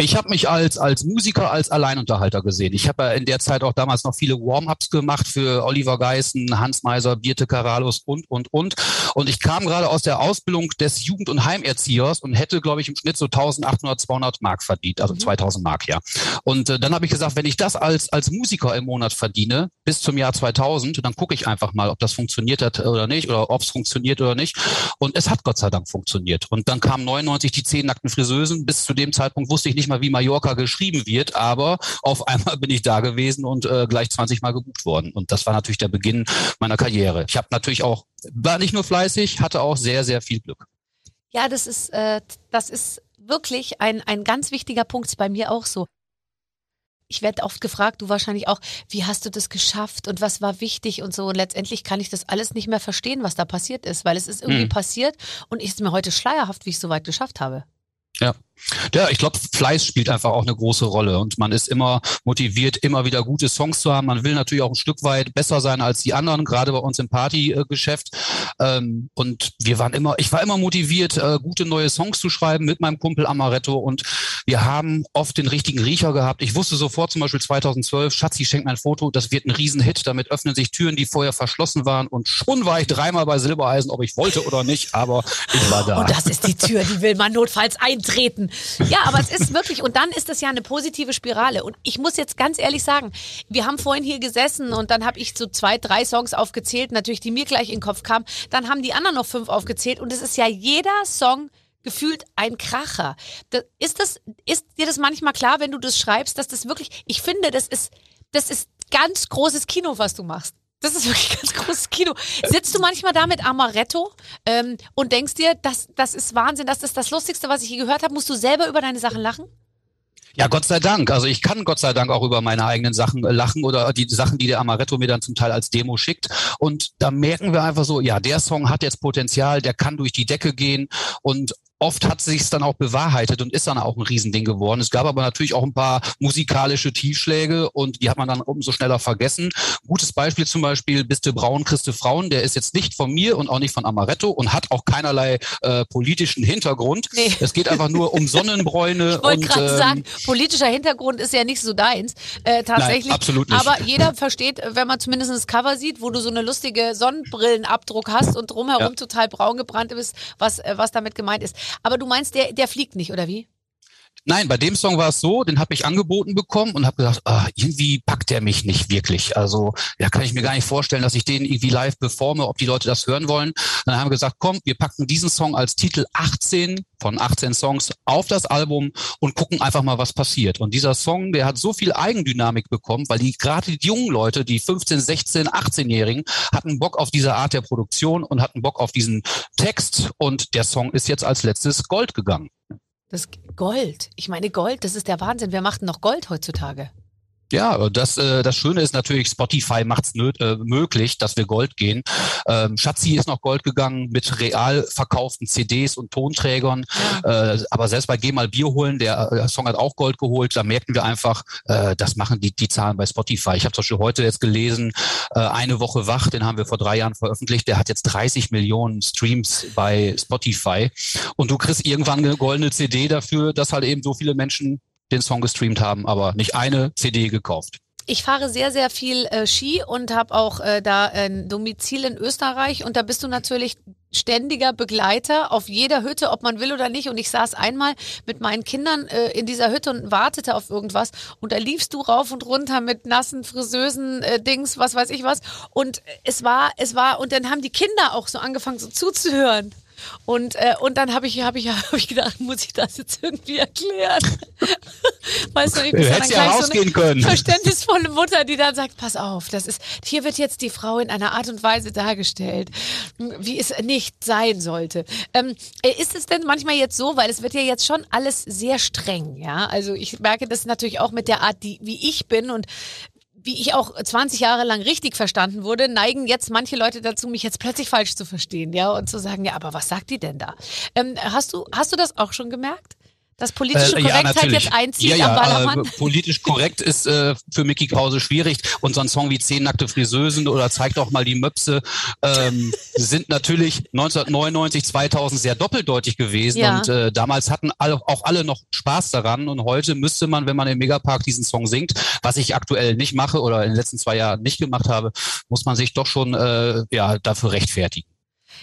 Ich habe mich als als Musiker, als Alleinunterhalter gesehen. Ich habe ja in der Zeit auch damals noch viele Warm-ups gemacht für Oliver Geißen, Hans Meiser, Birte Karalus und und und. Und ich kam gerade aus der Ausbildung des Jugend- und Heimerziehers und hätte, glaube ich, im Schnitt so 1800, 200 Mark verdient, also 2000 Mark, ja. Und äh, dann habe ich gesagt, wenn ich das als als Musiker im Monat verdiene bis zum Jahr 2000, dann gucke ich einfach mal, ob das funktioniert hat oder nicht oder ob es funktioniert oder nicht. Und es hat Gott sei Dank funktioniert. Und dann kamen 99 die zehn nackten Friseusen. Bis zu dem Zeitpunkt wusste ich nicht mal, wie Mallorca geschrieben wird, aber auf einmal bin ich da gewesen und äh, gleich 20 Mal gebucht worden. Und das war natürlich der Beginn meiner Karriere. Ich habe natürlich auch, war nicht nur fleißig, hatte auch sehr, sehr viel Glück. Ja, das ist, äh, das ist wirklich ein, ein ganz wichtiger Punkt, ist bei mir auch so. Ich werde oft gefragt, du wahrscheinlich auch, wie hast du das geschafft und was war wichtig und so. Und letztendlich kann ich das alles nicht mehr verstehen, was da passiert ist, weil es ist irgendwie Hm. passiert und ist mir heute schleierhaft, wie ich es so weit geschafft habe. Ja. Ja, ich glaube, Fleiß spielt einfach auch eine große Rolle und man ist immer motiviert, immer wieder gute Songs zu haben. Man will natürlich auch ein Stück weit besser sein als die anderen, gerade bei uns im Partygeschäft. Ähm, und wir waren immer, ich war immer motiviert, äh, gute neue Songs zu schreiben mit meinem Kumpel Amaretto und wir haben oft den richtigen Riecher gehabt. Ich wusste sofort zum Beispiel 2012, Schatzi schenkt mir ein Foto, das wird ein Riesenhit, damit öffnen sich Türen, die vorher verschlossen waren und schon war ich dreimal bei Silbereisen, ob ich wollte oder nicht, aber ich war da. Und das ist die Tür, die will man notfalls eintreten. Ja, aber es ist wirklich, und dann ist es ja eine positive Spirale. Und ich muss jetzt ganz ehrlich sagen, wir haben vorhin hier gesessen und dann habe ich so zwei, drei Songs aufgezählt, natürlich, die mir gleich in den Kopf kamen. Dann haben die anderen noch fünf aufgezählt und es ist ja jeder Song gefühlt ein Kracher. Das, ist, das, ist dir das manchmal klar, wenn du das schreibst, dass das wirklich, ich finde, das ist, das ist ganz großes Kino, was du machst. Das ist wirklich ganz großes Kino. Sitzt du manchmal da mit Amaretto ähm, und denkst dir, das, das ist Wahnsinn, das ist das Lustigste, was ich je gehört habe. Musst du selber über deine Sachen lachen? Ja, Gott sei Dank. Also ich kann Gott sei Dank auch über meine eigenen Sachen äh, lachen oder die Sachen, die der Amaretto mir dann zum Teil als Demo schickt. Und da merken wir einfach so, ja, der Song hat jetzt Potenzial, der kann durch die Decke gehen. Und oft hat sich's dann auch bewahrheitet und ist dann auch ein Riesending geworden. Es gab aber natürlich auch ein paar musikalische Tiefschläge und die hat man dann umso schneller vergessen. Gutes Beispiel zum Beispiel Biste Braun, Christe Frauen, der ist jetzt nicht von mir und auch nicht von Amaretto und hat auch keinerlei äh, politischen Hintergrund. Nee. Es geht einfach nur um Sonnenbräune. ich wollte gerade ähm, sagen, politischer Hintergrund ist ja nicht so deins. Äh, tatsächlich. Nein, absolut nicht. Aber jeder versteht, wenn man zumindest das Cover sieht, wo du so eine lustige Sonnenbrillenabdruck hast und drumherum ja. total braun gebrannt bist, was, äh, was damit gemeint ist. Aber du meinst, der, der fliegt nicht, oder wie? Nein, bei dem Song war es so, den habe ich angeboten bekommen und habe gesagt, ah, irgendwie packt der mich nicht wirklich. Also ja, kann ich mir gar nicht vorstellen, dass ich den irgendwie live performe, ob die Leute das hören wollen. Dann haben wir gesagt, komm, wir packen diesen Song als Titel 18 von 18 Songs auf das Album und gucken einfach mal, was passiert. Und dieser Song, der hat so viel Eigendynamik bekommen, weil die gerade die jungen Leute, die 15, 16, 18-Jährigen, hatten Bock auf diese Art der Produktion und hatten Bock auf diesen Text. Und der Song ist jetzt als letztes Gold gegangen. Das Gold. Ich meine, Gold, das ist der Wahnsinn. Wer macht denn noch Gold heutzutage? Ja, das, äh, das Schöne ist natürlich, Spotify macht es äh, möglich, dass wir Gold gehen. Ähm, Schatzi ist noch Gold gegangen mit real verkauften CDs und Tonträgern. Äh, aber selbst bei Geh mal Bier holen, der äh, Song hat auch Gold geholt. Da merken wir einfach, äh, das machen die, die Zahlen bei Spotify. Ich habe zum Beispiel heute jetzt gelesen, äh, eine Woche wach, den haben wir vor drei Jahren veröffentlicht. Der hat jetzt 30 Millionen Streams bei Spotify. Und du kriegst irgendwann eine goldene CD dafür, dass halt eben so viele Menschen den Song gestreamt haben, aber nicht eine CD gekauft. Ich fahre sehr, sehr viel äh, Ski und habe auch äh, da ein Domizil in Österreich und da bist du natürlich ständiger Begleiter auf jeder Hütte, ob man will oder nicht. Und ich saß einmal mit meinen Kindern äh, in dieser Hütte und wartete auf irgendwas. Und da liefst du rauf und runter mit nassen Friseusen, äh, Dings, was weiß ich was. Und es war, es war, und dann haben die Kinder auch so angefangen, so zuzuhören. Und, äh, und dann habe ich, hab ich, hab ich gedacht, muss ich das jetzt irgendwie erklären? weißt du, ich bin dann ja rausgehen so eine können. verständnisvolle Mutter, die dann sagt, pass auf, das ist, hier wird jetzt die Frau in einer Art und Weise dargestellt, wie es nicht sein sollte. Ähm, äh, ist es denn manchmal jetzt so, weil es wird ja jetzt schon alles sehr streng, ja? Also ich merke das natürlich auch mit der Art, die, wie ich bin und wie ich auch 20 Jahre lang richtig verstanden wurde, neigen jetzt manche Leute dazu, mich jetzt plötzlich falsch zu verstehen, ja, und zu sagen, ja, aber was sagt die denn da? Ähm, hast du, hast du das auch schon gemerkt? Dass politische äh, Korrektheit ja, jetzt einzieht ja, ja, am Ballermann? Äh, politisch korrekt ist äh, für Mickey Krause schwierig. Und so ein Song wie Zehn nackte Friseusen oder Zeig doch mal die Möpse ähm, sind natürlich 1999, 2000 sehr doppeldeutig gewesen. Ja. Und äh, damals hatten alle, auch alle noch Spaß daran. Und heute müsste man, wenn man im Megapark diesen Song singt, was ich aktuell nicht mache oder in den letzten zwei Jahren nicht gemacht habe, muss man sich doch schon äh, ja, dafür rechtfertigen.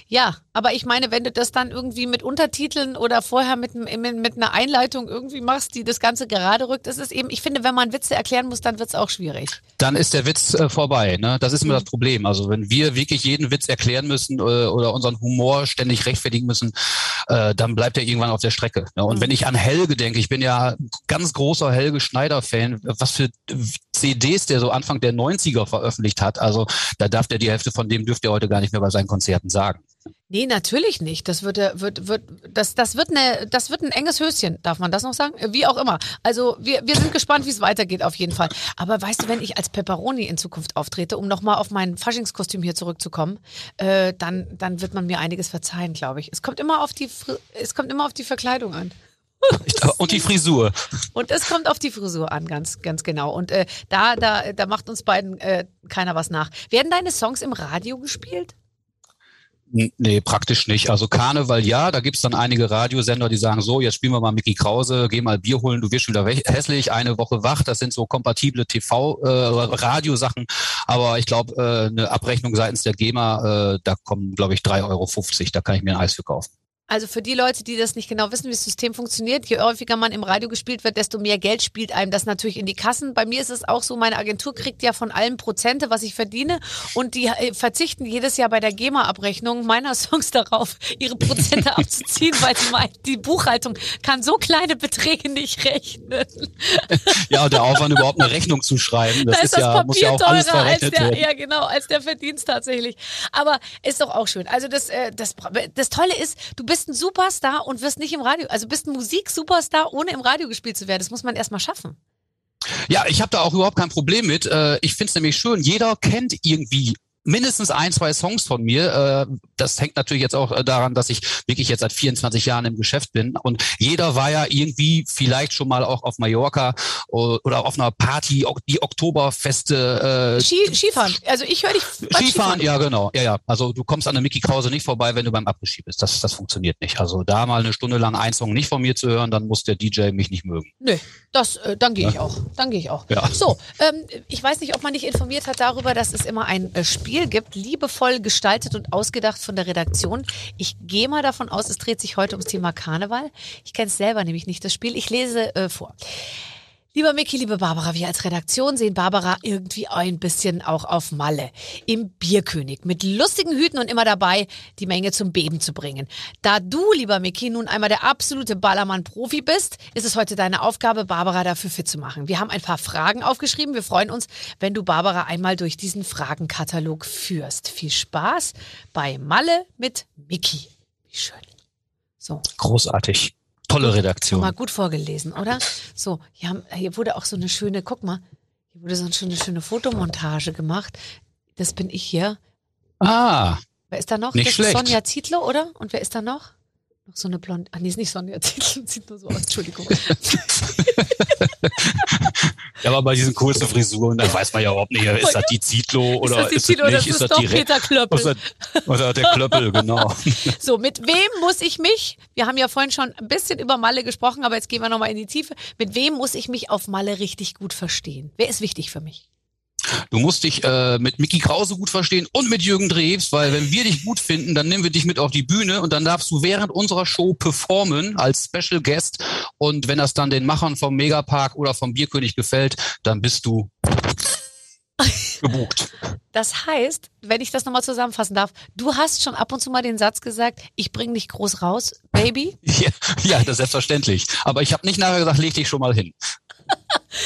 Ja, aber ich meine, wenn du das dann irgendwie mit Untertiteln oder vorher mit, mit einer Einleitung irgendwie machst, die das Ganze gerade rückt, ist es eben, ich finde, wenn man Witze erklären muss, dann wird es auch schwierig. Dann ist der Witz äh, vorbei. Ne? Das ist immer mhm. das Problem. Also wenn wir wirklich jeden Witz erklären müssen äh, oder unseren Humor ständig rechtfertigen müssen, äh, dann bleibt er irgendwann auf der Strecke. Ne? Und mhm. wenn ich an Helge denke, ich bin ja ganz großer Helge Schneider-Fan, was für CDs der so Anfang der 90er veröffentlicht hat. Also da darf der die Hälfte von dem dürfte er heute gar nicht mehr bei seinen Konzerten sagen. Nee, natürlich nicht. Das wird, wird, wird, das, das wird eine, das wird ein enges Höschen. Darf man das noch sagen? Wie auch immer. Also wir, wir sind gespannt, wie es weitergeht auf jeden Fall. Aber weißt du, wenn ich als Pepperoni in Zukunft auftrete, um nochmal auf mein Faschingskostüm hier zurückzukommen, äh, dann, dann wird man mir einiges verzeihen, glaube ich. Es kommt immer auf die, es kommt immer auf die Verkleidung an. Und die Frisur. Und es kommt auf die Frisur an, ganz, ganz genau. Und äh, da, da, da macht uns beiden äh, keiner was nach. Werden deine Songs im Radio gespielt? Nee, praktisch nicht. Also Karneval ja, da gibt's dann einige Radiosender, die sagen so, jetzt spielen wir mal Mickey Krause, geh mal Bier holen, du wirst wieder hässlich, eine Woche wach. Das sind so kompatible TV-Radiosachen. Äh, Aber ich glaube, äh, eine Abrechnung seitens der GEMA, äh, da kommen, glaube ich, 3,50 Euro. Da kann ich mir ein Eis für kaufen. Also für die Leute, die das nicht genau wissen, wie das System funktioniert, je häufiger man im Radio gespielt wird, desto mehr Geld spielt einem das natürlich in die Kassen. Bei mir ist es auch so, meine Agentur kriegt ja von allen Prozente, was ich verdiene und die äh, verzichten jedes Jahr bei der GEMA-Abrechnung meiner Songs darauf, ihre Prozente abzuziehen, weil sie meinen, die Buchhaltung kann so kleine Beträge nicht rechnen. Ja, und der Aufwand überhaupt eine Rechnung zu schreiben, das, da ist, das ja, muss ja auch alles verrechnet der, werden. Ja, genau, als der Verdienst tatsächlich. Aber ist doch auch schön. Also das, äh, das, das Tolle ist, du bist bist ein Superstar und wirst nicht im Radio, also bist ein Musik-Superstar, ohne im Radio gespielt zu werden. Das muss man erstmal schaffen. Ja, ich habe da auch überhaupt kein Problem mit. Äh, ich finde es nämlich schön, jeder kennt irgendwie mindestens ein, zwei Songs von mir. Äh, das hängt natürlich jetzt auch äh, daran, dass ich wirklich jetzt seit 24 Jahren im Geschäft bin. Und jeder war ja irgendwie vielleicht schon mal auch auf Mallorca oder auf einer Party, die Oktoberfeste. Äh, Ski, Skifahren. Also ich höre dich. Skifahren, Skifahren, ja genau. Ja, ja. Also du kommst an der Mickey Krause nicht vorbei, wenn du beim Abregie bist. Das, das funktioniert nicht. Also da mal eine Stunde lang ein Song nicht von mir zu hören, dann muss der DJ mich nicht mögen. Nö, das, äh, dann gehe ich auch. Dann gehe ich auch. Ja. So, ähm, ich weiß nicht, ob man dich informiert hat darüber, dass es immer ein äh, Spiel gibt, liebevoll gestaltet und ausgedacht von der Redaktion. Ich gehe mal davon aus, es dreht sich heute ums Thema Karneval. Ich kenne es selber nämlich nicht, das Spiel. Ich lese äh, vor. Lieber Micky, liebe Barbara, wir als Redaktion sehen Barbara irgendwie ein bisschen auch auf Malle. Im Bierkönig. Mit lustigen Hüten und immer dabei, die Menge zum Beben zu bringen. Da du, lieber Micky, nun einmal der absolute Ballermann-Profi bist, ist es heute deine Aufgabe, Barbara dafür fit zu machen. Wir haben ein paar Fragen aufgeschrieben. Wir freuen uns, wenn du Barbara einmal durch diesen Fragenkatalog führst. Viel Spaß bei Malle mit Micky. Wie schön. So. Großartig. Tolle Redaktion. Mal gut vorgelesen, oder? So, hier, hier wurde auch so eine schöne, guck mal, hier wurde so eine schöne, schöne Fotomontage gemacht. Das bin ich hier. Ah. Wer ist da noch? Nicht das schlecht. Sonja Zietlow, oder? Und wer ist da noch? Noch so eine blonde. Ah, nee, ist nicht Sonja Zietlow, sieht nur so aus. Entschuldigung. ja, aber bei diesen kurzen Frisuren, da weiß man ja überhaupt nicht, ist das die Zietlow oder ist das, die ist das nicht? Ist, das, das die Peter Klöppel? Oder der Klöppel, genau. So, mit wem muss ich mich, wir haben ja vorhin schon ein bisschen über Malle gesprochen, aber jetzt gehen wir nochmal in die Tiefe. Mit wem muss ich mich auf Malle richtig gut verstehen? Wer ist wichtig für mich? Du musst dich äh, mit Mickey Krause gut verstehen und mit Jürgen Drews, weil wenn wir dich gut finden, dann nehmen wir dich mit auf die Bühne und dann darfst du während unserer Show performen als Special Guest. Und wenn das dann den Machern vom Megapark oder vom Bierkönig gefällt, dann bist du gebucht. Das heißt, wenn ich das nochmal zusammenfassen darf, du hast schon ab und zu mal den Satz gesagt, ich bring dich groß raus, Baby. Ja, ja das ist selbstverständlich. Aber ich habe nicht nachher gesagt, leg dich schon mal hin.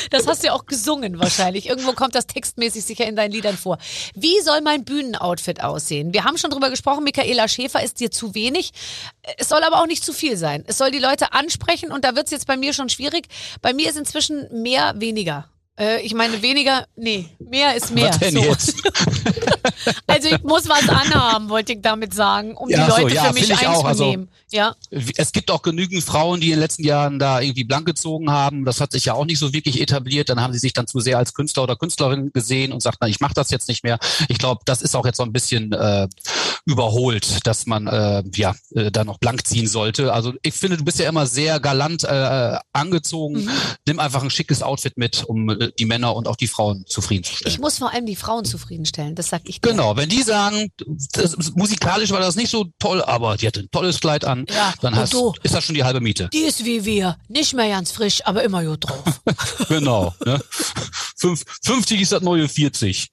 Das hast du ja auch gesungen wahrscheinlich. Irgendwo kommt das textmäßig sicher in deinen Liedern vor. Wie soll mein Bühnenoutfit aussehen? Wir haben schon drüber gesprochen, Michaela Schäfer ist dir zu wenig. Es soll aber auch nicht zu viel sein. Es soll die Leute ansprechen und da wird es jetzt bei mir schon schwierig. Bei mir ist inzwischen mehr weniger. Äh, ich meine, weniger, nee, mehr ist mehr. Was denn so. jetzt? also ich muss was anhaben, wollte ich damit sagen, um Ja, die so, Leute ja, für mich. Also, einzunehmen. ja. Es gibt auch genügend Frauen, die in den letzten Jahren da irgendwie blank gezogen haben. Das hat sich ja auch nicht so wirklich etabliert. Dann haben sie sich dann zu sehr als Künstler oder Künstlerin gesehen und sagt, na, ich mache das jetzt nicht mehr. Ich glaube, das ist auch jetzt so ein bisschen äh, überholt, dass man äh, ja äh, da noch blank ziehen sollte. Also ich finde, du bist ja immer sehr galant äh, angezogen. Mhm. Nimm einfach ein schickes Outfit mit, um äh, die Männer und auch die Frauen zufriedenzustellen. Ich muss vor allem die Frauen zufriedenstellen, das sag ich dir. Genau, wenn die sagen, das, musikalisch war das nicht so toll, aber die hatte ein tolles Kleid an, Ja, dann hast, du? ist das schon die halbe Miete. Die ist wie wir, nicht mehr ganz frisch, aber immer gut drauf. genau. Ne? Fünf, 50 ist das neue 40.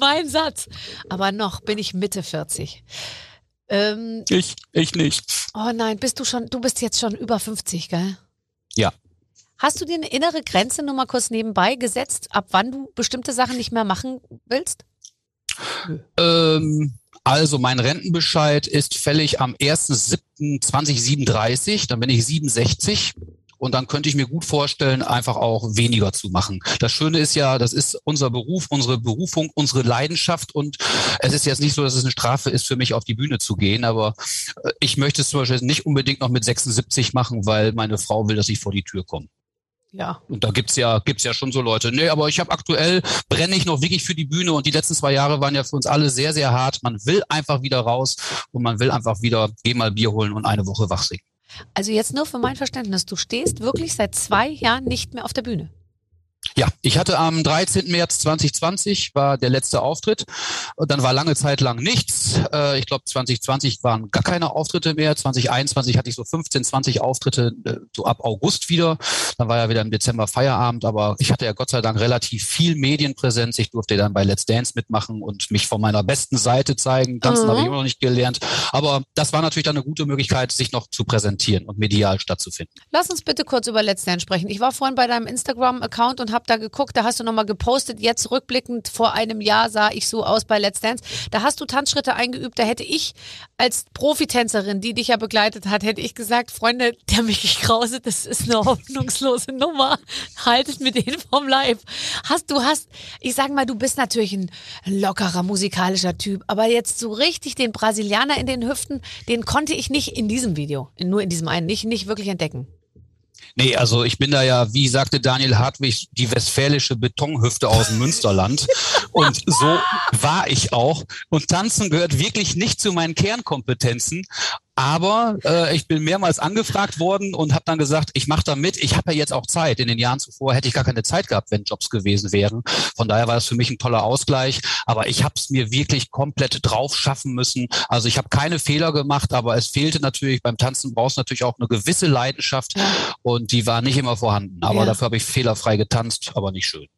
mein Satz. Aber noch bin ich Mitte 40. Ähm, Ich, ich nicht. oh nein, bist du schon, du bist jetzt schon über 50, gell? Ja. Hast du dir eine innere Grenze nur mal kurz nebenbei gesetzt, ab wann du bestimmte Sachen nicht mehr machen willst? Ähm, also mein Rentenbescheid ist fällig am 1.7.2037, dann bin ich 67. Und dann könnte ich mir gut vorstellen, einfach auch weniger zu machen. Das Schöne ist ja, das ist unser Beruf, unsere Berufung, unsere Leidenschaft. Und es ist jetzt nicht so, dass es eine Strafe ist, für mich auf die Bühne zu gehen. Aber äh, ich möchte es zum Beispiel nicht unbedingt noch mit 76 machen, weil meine Frau will, dass ich vor die Tür komme. Ja. Und da gibt's ja, gibt's ja schon so Leute. Nee, aber ich habe aktuell, brenne ich noch wirklich für die Bühne und die letzten zwei Jahre waren ja für uns alle sehr, sehr hart. Man will einfach wieder raus und man will einfach wieder, geh mal Bier holen und eine Woche wach singen. Also jetzt nur für mein Verständnis, du stehst wirklich seit zwei Jahren nicht mehr auf der Bühne. Ja, ich hatte am 13. März 2020 war der letzte Auftritt. Und dann war lange Zeit lang nichts. Äh, Ich glaube, 2020 waren gar keine Auftritte mehr. 2021 hatte ich so 15, 20 Auftritte äh, so ab August wieder. Dann war ja wieder im Dezember Feierabend. Aber ich hatte ja Gott sei Dank relativ viel Medienpräsenz. Ich durfte dann bei Let's Dance mitmachen und mich von meiner besten Seite zeigen. Tanzen Mhm. habe ich immer noch nicht gelernt. Aber das war natürlich dann eine gute Möglichkeit, sich noch zu präsentieren und medial stattzufinden. Lass uns bitte kurz über Let's Dance sprechen. Ich war vorhin bei deinem Instagram-Account und habe habe da geguckt, da hast du nochmal gepostet, jetzt rückblickend vor einem Jahr sah ich so aus bei Let's Dance. Da hast du Tanzschritte eingeübt, da hätte ich als Profitänzerin, die dich ja begleitet hat, hätte ich gesagt, Freunde, der Mickey Krause, das ist eine hoffnungslose Nummer. Haltet mit denen vom Leib. Hast du hast, ich sag mal, du bist natürlich ein lockerer musikalischer Typ, aber jetzt so richtig den Brasilianer in den Hüften, den konnte ich nicht in diesem Video, nur in diesem einen, nicht, nicht wirklich entdecken. Nee, also ich bin da ja, wie sagte Daniel Hartwig, die westfälische Betonhüfte aus dem Münsterland. Und so war ich auch. Und Tanzen gehört wirklich nicht zu meinen Kernkompetenzen. Aber äh, ich bin mehrmals angefragt worden und habe dann gesagt, ich mache da mit. Ich habe ja jetzt auch Zeit. In den Jahren zuvor hätte ich gar keine Zeit gehabt, wenn Jobs gewesen wären. Von daher war das für mich ein toller Ausgleich. Aber ich habe es mir wirklich komplett drauf schaffen müssen. Also ich habe keine Fehler gemacht, aber es fehlte natürlich beim Tanzen brauchst du natürlich auch eine gewisse Leidenschaft und die war nicht immer vorhanden. Aber Ja. dafür habe ich fehlerfrei getanzt, aber nicht schön.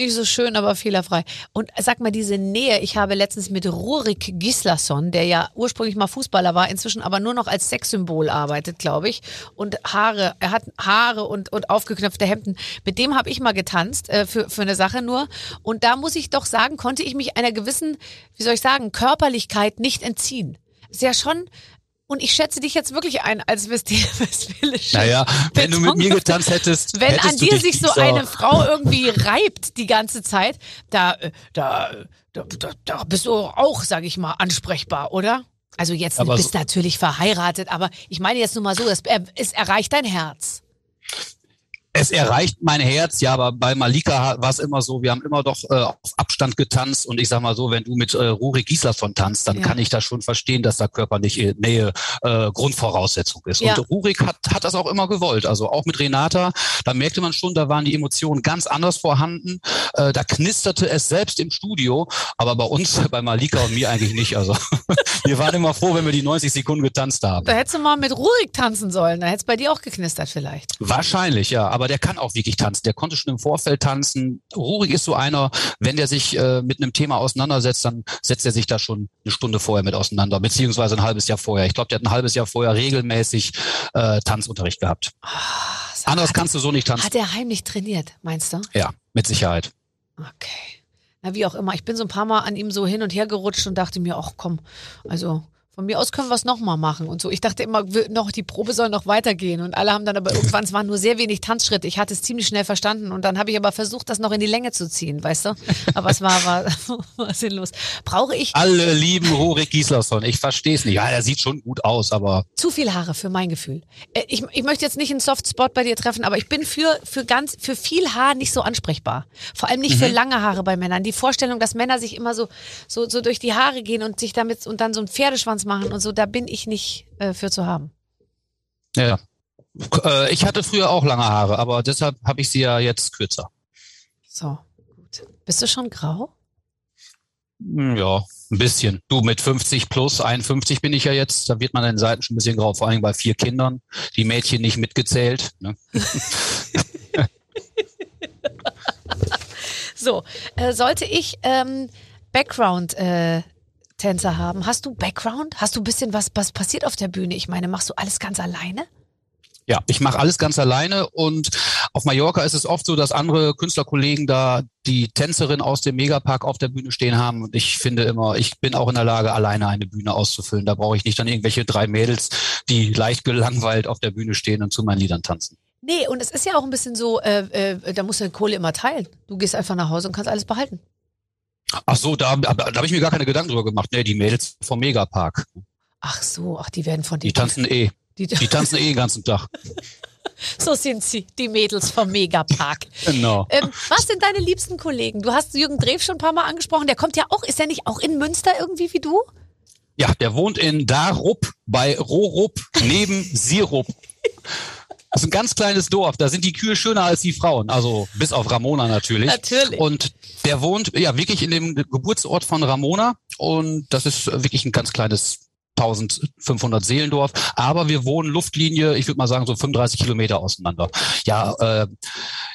Nicht so schön, aber fehlerfrei. Und sag mal, diese Nähe, ich habe letztens mit Rurik Gislason, der ja ursprünglich mal Fußballer war, inzwischen aber nur noch als Sexsymbol arbeitet, glaube ich. Und Haare, er hat Haare und, und aufgeknöpfte Hemden. Mit dem habe ich mal getanzt, äh, für, für eine Sache nur. Und da muss ich doch sagen, konnte ich mich einer gewissen, wie soll ich sagen, Körperlichkeit nicht entziehen. Ist ja schon. Und ich schätze dich jetzt wirklich ein als West- westfälische Naja, wenn du mit mir getanzt hättest, wenn hättest an dir sich so eine Frau irgendwie reibt die ganze Zeit, da, äh, da, da, da, da bist du auch, sag ich mal, ansprechbar, oder? Also jetzt Aber bist so- natürlich verheiratet, aber ich meine jetzt nur mal so, es, er- es erreicht dein Herz. Es erreicht mein Herz, ja, aber bei Malika war es immer so, wir haben immer doch äh, auf Abstand getanzt und ich sag mal so, wenn du mit äh, Ruri Gislason tanzt, dann Ja. kann ich das schon verstehen, dass da körperliche Nähe äh, Grundvoraussetzung ist. Ja. Und Rurik hat, hat das auch immer gewollt, also auch mit Renata, da merkte man schon, da waren die Emotionen ganz anders vorhanden, äh, da knisterte es selbst im Studio, aber bei uns, bei Malika und mir eigentlich nicht, also wir waren immer froh, wenn wir die 90 Sekunden getanzt haben. Da hättest du mal mit Rurik tanzen sollen, da hätte es bei dir auch geknistert vielleicht. Wahrscheinlich, ja. Aber der kann auch wirklich tanzen. Der konnte schon im Vorfeld tanzen. Rurik ist so einer, wenn der sich äh, mit einem Thema auseinandersetzt, dann setzt er sich da schon eine Stunde vorher mit auseinander, beziehungsweise ein halbes Jahr vorher. Ich glaube, der hat ein halbes Jahr vorher regelmäßig äh, Tanzunterricht gehabt. sag, Anders hat, kannst du so nicht tanzen. Hat er heimlich trainiert, meinst du? Ja, mit Sicherheit. Okay. Na, wie auch immer. Ich bin so ein paar Mal an ihm so hin und her gerutscht und dachte mir, ach komm, also von mir aus können wir es nochmal machen und so. Ich dachte immer, noch die Probe soll noch weitergehen und alle haben dann aber irgendwann, es waren nur sehr wenig Tanzschritte. Ich hatte es ziemlich schnell verstanden und dann habe ich aber versucht, das noch in die Länge zu ziehen, weißt du? Aber es war, war, war sinnlos. Brauche ich Alle lieben Rurik Gislason. Ich verstehe es nicht. Ja, der sieht schon gut aus, aber zu viel Haare für mein Gefühl. Äh, Ich, ich möchte jetzt nicht einen Softspot bei dir treffen, aber ich bin für, für ganz, für viel Haar nicht so ansprechbar. Vor allem nicht für lange Haare bei Männern. Die Vorstellung, dass Männer sich immer so, so, so durch die Haare gehen und sich damit und dann so einen Pferdeschwanz machen und so, da bin ich nicht äh, für zu haben. ja. Äh, ich hatte früher auch lange Haare, aber deshalb habe ich sie ja jetzt kürzer. So, gut. Bist du schon grau? Hm, Ja, ein bisschen. Du mit 50 plus, 51 bin ich ja jetzt, da wird man an den Seiten schon ein bisschen grau, vor allem bei vier Kindern, die Mädchen nicht mitgezählt. Ne? So, äh, sollte ich ähm, Background äh, Tänzer haben? Hast du Background? Hast du ein bisschen was, was passiert auf der Bühne? Ich meine, machst du alles ganz alleine? Ja, ich mache alles ganz alleine und auf Mallorca ist es oft so, dass andere Künstlerkollegen da die Tänzerin aus dem Megapark auf der Bühne stehen haben und ich finde immer, ich bin auch in der Lage, alleine eine Bühne auszufüllen. Da brauche ich nicht dann irgendwelche drei Mädels, die leicht gelangweilt auf der Bühne stehen und zu meinen Liedern tanzen. Nee, und es ist ja auch ein bisschen so, äh, äh, da musst du die Kohle immer teilen. Du gehst einfach nach Hause und kannst alles behalten. Ach so, da, da, habe ich mir gar keine Gedanken drüber gemacht. Nee, die Mädels vom Megapark, Ach so, ach, die werden von dir. die tanzen eh. Die, Die tanzen eh den ganzen Tag. so sind sie, die Mädels vom Megapark. Genau. ähm, was sind deine liebsten Kollegen? Du hast Jürgen Drew schon ein paar Mal angesprochen. Der kommt ja auch, ist er nicht auch in Münster irgendwie wie du? Ja, der wohnt in Darup bei Rorup neben Sirup. Das ist ein ganz kleines Dorf. Da sind die Kühe schöner als die Frauen. Also bis auf Ramona natürlich. Natürlich. Und der wohnt ja wirklich in dem Geburtsort von Ramona. Und das ist wirklich ein ganz kleines 1500 Seelendorf. Aber wir wohnen Luftlinie, ich würde mal sagen, so 35 Kilometer auseinander. Ja, äh,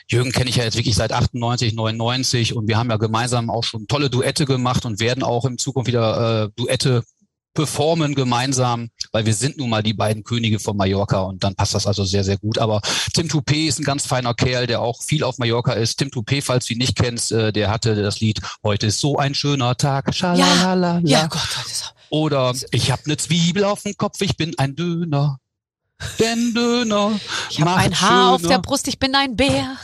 Jürgen kenne ich ja jetzt wirklich seit 98, 99 und wir haben ja gemeinsam auch schon tolle Duette gemacht und werden auch in Zukunft wieder äh, Duette performen gemeinsam, weil wir sind nun mal die beiden Könige von Mallorca und dann passt das also sehr, sehr gut. Aber Tim Toupé ist ein ganz feiner Kerl, der auch viel auf Mallorca ist. Tim Toupé, falls du ihn nicht kennst, äh, der hatte das Lied Heute ist so ein schöner Tag. Ja, ja Gott, das ist auch oder ich habe eine Zwiebel auf dem Kopf, ich bin ein Döner. Denn Döner. Ich habe ein Haar schöner. auf der Brust, ich bin ein Bär.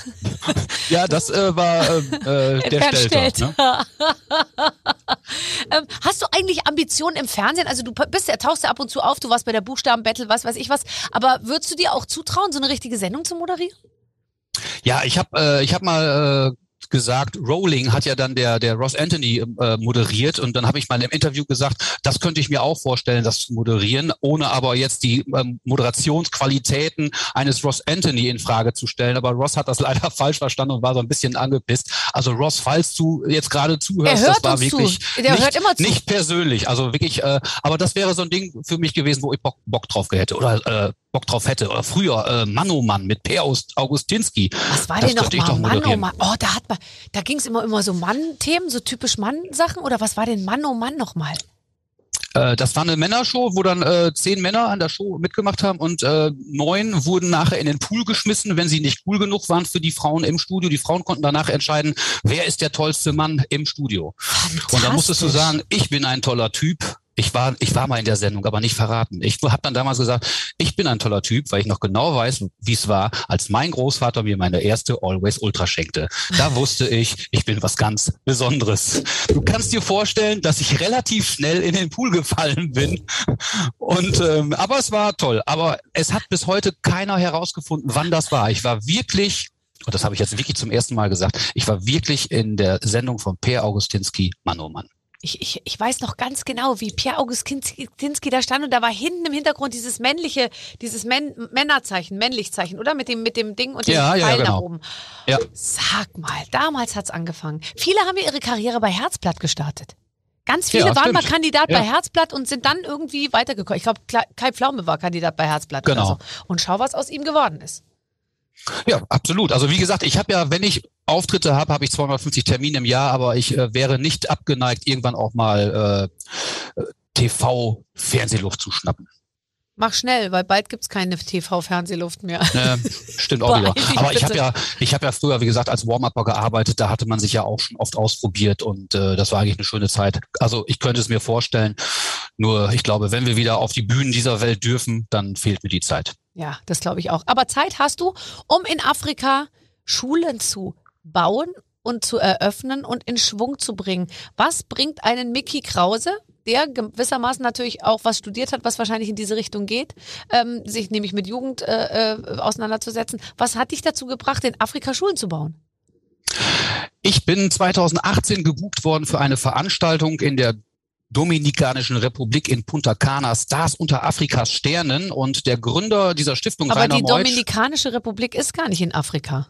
ja, das äh, war äh, äh der Stelter. Ne? ähm, hast du eigentlich Ambitionen im Fernsehen? Also du bist ja, tauchst ja ab und zu auf, du warst bei der Buchstabenbattle, was weiß ich was. Aber würdest du dir auch zutrauen, so eine richtige Sendung zu moderieren? Ja, ich habe äh, ich hab mal äh, gesagt, Rolling hat ja dann der, der Ross Anthony äh, moderiert und dann habe ich mal im Interview gesagt, das könnte ich mir auch vorstellen, das zu moderieren, ohne aber jetzt die ähm, Moderationsqualitäten eines Ross Anthony in Frage zu stellen. Aber Ross hat das leider falsch verstanden und war so ein bisschen angepisst. Also Ross, falls du jetzt gerade zuhörst, das war wirklich nicht, hört immer zu. nicht persönlich, also wirklich, äh, aber das wäre so ein Ding für mich gewesen, wo ich Bock, Bock drauf hätte oder äh, Bock drauf hätte. Oder früher äh, Mann oh Mann mit Per Augustinski. Was war das denn noch mal Mann oh Mann? Oh, da hat man, da ging es immer immer so Mann-Themen, so typisch Mann-Sachen oder was war denn Mann oh Mann nochmal? Äh, das war eine Männershow, wo dann äh, zehn Männer an der Show mitgemacht haben und äh, neun wurden nachher in den Pool geschmissen, wenn sie nicht cool genug waren für die Frauen im Studio. Die Frauen konnten danach entscheiden, wer ist der tollste Mann im Studio. Und da musstest du sagen, ich bin ein toller Typ, ich war, ich war mal in der Sendung, aber nicht verraten. Ich habe dann damals gesagt, ich bin ein toller Typ, weil ich noch genau weiß, wie es war, als mein Großvater mir meine erste Always Ultra schenkte. Da wusste ich, ich bin was ganz Besonderes. Du kannst dir vorstellen, dass ich relativ schnell in den Pool gefallen bin. Und ähm, aber es war toll. Aber es hat bis heute keiner herausgefunden, wann das war. Ich war wirklich und das habe ich jetzt wirklich zum ersten Mal gesagt, ich war wirklich in der Sendung von Per Augustinski, Mann oh Mann ich, ich, ich weiß noch ganz genau, wie Pierre August Kinski da stand und da war hinten im Hintergrund dieses männliche, dieses Män Männerzeichen, Männlichzeichen, oder? Mit dem, mit dem Ding und dem ja, Pfeil ja, genau. nach oben. Ja. Sag mal, damals hat's angefangen. Viele haben ja ihre Karriere bei Herzblatt gestartet. Ganz viele ja, waren mal Kandidat ja. bei Herzblatt und sind dann irgendwie weitergekommen. Ich glaube, Kai Pflaume war Kandidat bei Herzblatt. Genau. So. Und schau, was aus ihm geworden ist. Ja, absolut. Also wie gesagt, ich habe ja, wenn ich Auftritte habe, habe ich 250 Termine im Jahr, aber ich äh, wäre nicht abgeneigt, irgendwann auch mal äh, TV-Fernsehluft zu schnappen. Mach schnell, weil bald gibt's keine TV-Fernsehluft mehr. Äh, stimmt auch wieder. Aber ich habe ja, ich habe ja früher, wie gesagt, als Warm-Upper gearbeitet. Da hatte man sich ja auch schon oft ausprobiert und äh, das war eigentlich eine schöne Zeit. Also ich könnte es mir vorstellen. Nur ich glaube, wenn wir wieder auf die Bühnen dieser Welt dürfen, dann fehlt mir die Zeit. Ja, das glaube ich auch. Aber Zeit hast du, um in Afrika Schulen zu bauen und zu eröffnen und in Schwung zu bringen. Was bringt einen Mickey Krause, der gewissermaßen natürlich auch was studiert hat, was wahrscheinlich in diese Richtung geht, ähm, sich nämlich mit Jugend äh, äh auseinanderzusetzen. Was hat dich dazu gebracht, in Afrika Schulen zu bauen? Ich bin 2018 gebucht worden für eine Veranstaltung in der Dominikanischen Republik in Punta Cana, Stars unter Afrikas Sternen und der Gründer dieser Stiftung Aber Rainer die Meutsch, Dominikanische Republik ist gar nicht in Afrika.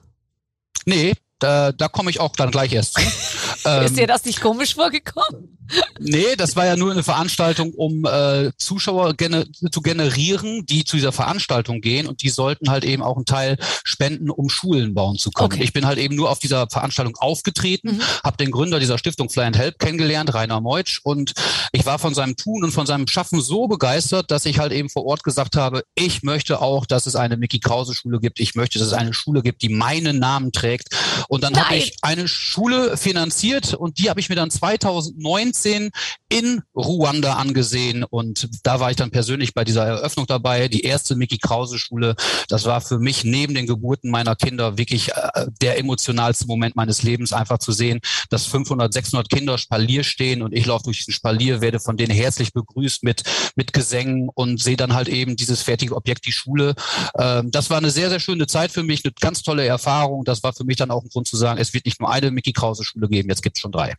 Nee, da, da komme ich auch dann gleich erst zu. ähm, ist dir das nicht komisch vorgekommen? Nee, das war ja nur eine Veranstaltung, um äh, Zuschauer gene zu generieren, die zu dieser Veranstaltung gehen und die sollten halt eben auch einen Teil spenden, um Schulen bauen zu können. Okay. Ich bin halt eben nur auf dieser Veranstaltung aufgetreten, mhm. habe den Gründer dieser Stiftung Fly and Help kennengelernt, Rainer Meutsch, und ich war von seinem Tun und von seinem Schaffen so begeistert, dass ich halt eben vor Ort gesagt habe, ich möchte auch, dass es eine Mickey Krause Schule gibt. Ich möchte, dass es eine Schule gibt, die meinen Namen trägt. Und dann habe ich eine Schule finanziert und die habe ich mir dann 2019 2016 in Ruanda angesehen und da war ich dann persönlich bei dieser Eröffnung dabei, die erste Mickey Krause Schule. Das war für mich neben den Geburten meiner Kinder wirklich äh, der emotionalste Moment meines Lebens, einfach zu sehen, dass 500, 600 Kinder Spalier stehen und ich laufe durch diesen Spalier, werde von denen herzlich begrüßt mit, mit Gesängen und sehe dann halt eben dieses fertige Objekt, die Schule. Ähm, das war eine sehr, sehr schöne Zeit für mich, eine ganz tolle Erfahrung. Das war für mich dann auch ein Grund zu sagen, es wird nicht nur eine Mickey Krause Schule geben, jetzt gibt es schon drei.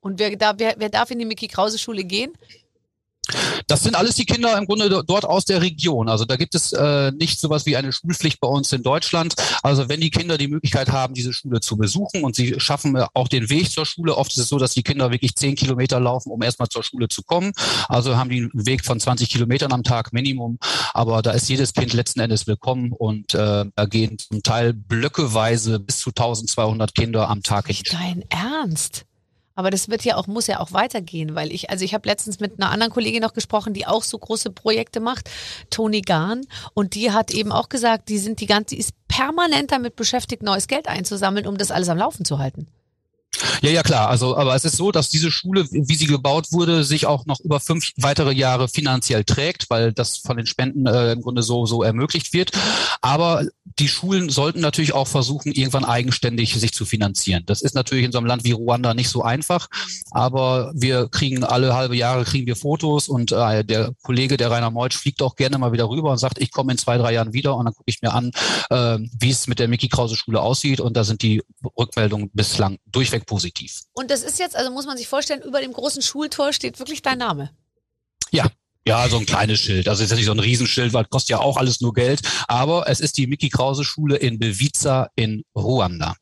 Und wer, da, wer, wer darf in die Mickey Krause Schule gehen? Das sind alles die Kinder im Grunde dort aus der Region. Also da gibt es äh, nicht sowas wie eine Schulpflicht bei uns in Deutschland. Also wenn die Kinder die Möglichkeit haben, diese Schule zu besuchen und sie schaffen äh, auch den Weg zur Schule, oft ist es so, dass die Kinder wirklich zehn Kilometer laufen, um erstmal zur Schule zu kommen. Also haben die einen Weg von 20 Kilometern am Tag Minimum. Aber da ist jedes Kind letzten Endes willkommen und äh, da gehen zum Teil blöckeweise bis zu 1200 Kinder am Tag hin. Dein Ernst? Aber das wird ja auch, muss ja auch weitergehen, weil ich, also ich habe letztens mit einer anderen Kollegin noch gesprochen, die auch so große Projekte macht, Toni Gahn, und die hat eben auch gesagt, die sind die ganze, die ist permanent damit beschäftigt, neues Geld einzusammeln, um das alles am Laufen zu halten. Ja, ja, klar. Also, aber es ist so, dass diese Schule, wie sie gebaut wurde, sich auch noch über fünf weitere Jahre finanziell trägt, weil das von den Spenden äh, im Grunde so, so ermöglicht wird. Aber die Schulen sollten natürlich auch versuchen, irgendwann eigenständig sich zu finanzieren. Das ist natürlich in so einem Land wie Ruanda nicht so einfach, aber wir kriegen alle halbe Jahre kriegen wir Fotos und äh, der Kollege, der Rainer Meutsch, fliegt auch gerne mal wieder rüber und sagt, ich komme in zwei, drei Jahren wieder und dann gucke ich mir an, äh, wie es mit der Mickey Krause Schule aussieht und da sind die Rückmeldungen bislang durchweg positiv. Und das ist jetzt, also muss man sich vorstellen, über dem großen Schultor steht wirklich dein Name. Ja, ja, so ein kleines Schild. Also ist ja nicht so ein Riesenschild, weil es kostet ja auch alles nur Geld. Aber es ist die Mickey Krause Schule in Beviza in Ruanda.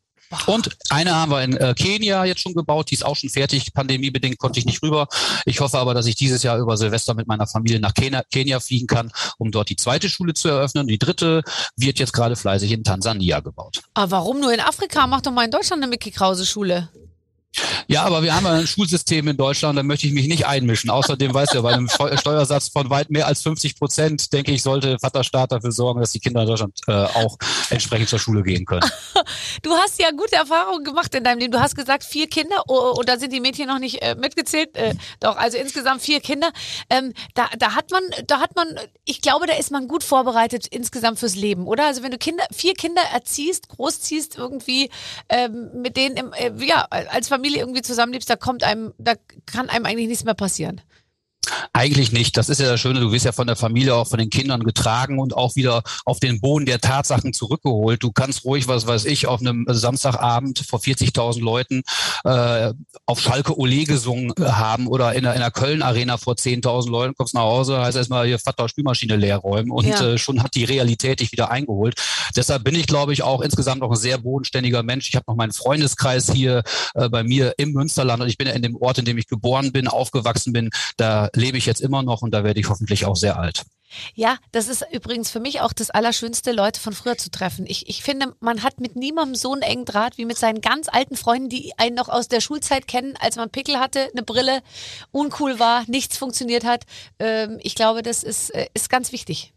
Und eine haben wir in äh, Kenia jetzt schon gebaut, die ist auch schon fertig. Pandemiebedingt konnte ich nicht rüber. Ich hoffe aber, dass ich dieses Jahr über Silvester mit meiner Familie nach Kenia, Kenia fliegen kann, um dort die zweite Schule zu eröffnen. Die dritte wird jetzt gerade fleißig in Tansania gebaut. Aber warum nur in Afrika? Mach doch mal in Deutschland eine Mickey Krause Schule. Ja, aber wir haben ja ein Schulsystem in Deutschland, da möchte ich mich nicht einmischen. Außerdem weißt du, bei einem Steuersatz von weit mehr als 50 Prozent, denke ich, sollte Vaterstaat dafür sorgen, dass die Kinder in Deutschland äh, auch entsprechend zur Schule gehen können. Du hast ja gute Erfahrungen gemacht in deinem Leben. Du hast gesagt, vier Kinder, oh, und da sind die Mädchen noch nicht äh, mitgezählt. Äh, doch, also insgesamt vier Kinder. Ähm, da, da hat man, da hat man, ich glaube, da ist man gut vorbereitet insgesamt fürs Leben, oder? Also wenn du Kinder, vier Kinder erziehst, großziehst, irgendwie ähm, mit denen im, äh, ja, als Familie Familie irgendwie zusammenlebst, da kommt einem, da kann einem eigentlich nichts mehr passieren. Eigentlich nicht. Das ist ja das Schöne. Du wirst ja von der Familie, auch von den Kindern getragen und auch wieder auf den Boden der Tatsachen zurückgeholt. Du kannst ruhig, was weiß ich, auf einem Samstagabend vor 40.000 Leuten äh, auf Schalke Ole gesungen haben oder in der, in der Köln Arena vor 10.000 Leuten, kommst nach Hause, heißt erstmal hier Vater Spülmaschine leer räumen und ja. äh, schon hat die Realität dich wieder eingeholt. Deshalb bin ich, glaube ich, auch insgesamt auch ein sehr bodenständiger Mensch. Ich habe noch meinen Freundeskreis hier äh, bei mir im Münsterland und ich bin ja in dem Ort, in dem ich geboren bin, aufgewachsen bin. Da lebe ich jetzt immer noch und da werde ich hoffentlich auch sehr alt. Ja, das ist übrigens für mich auch das Allerschönste, Leute von früher zu treffen. Ich, ich finde, man hat mit niemandem so einen engen Draht wie mit seinen ganz alten Freunden, die einen noch aus der Schulzeit kennen, als man Pickel hatte, eine Brille, uncool war, nichts funktioniert hat. Ähm, ich glaube, das ist, äh, ist ganz wichtig.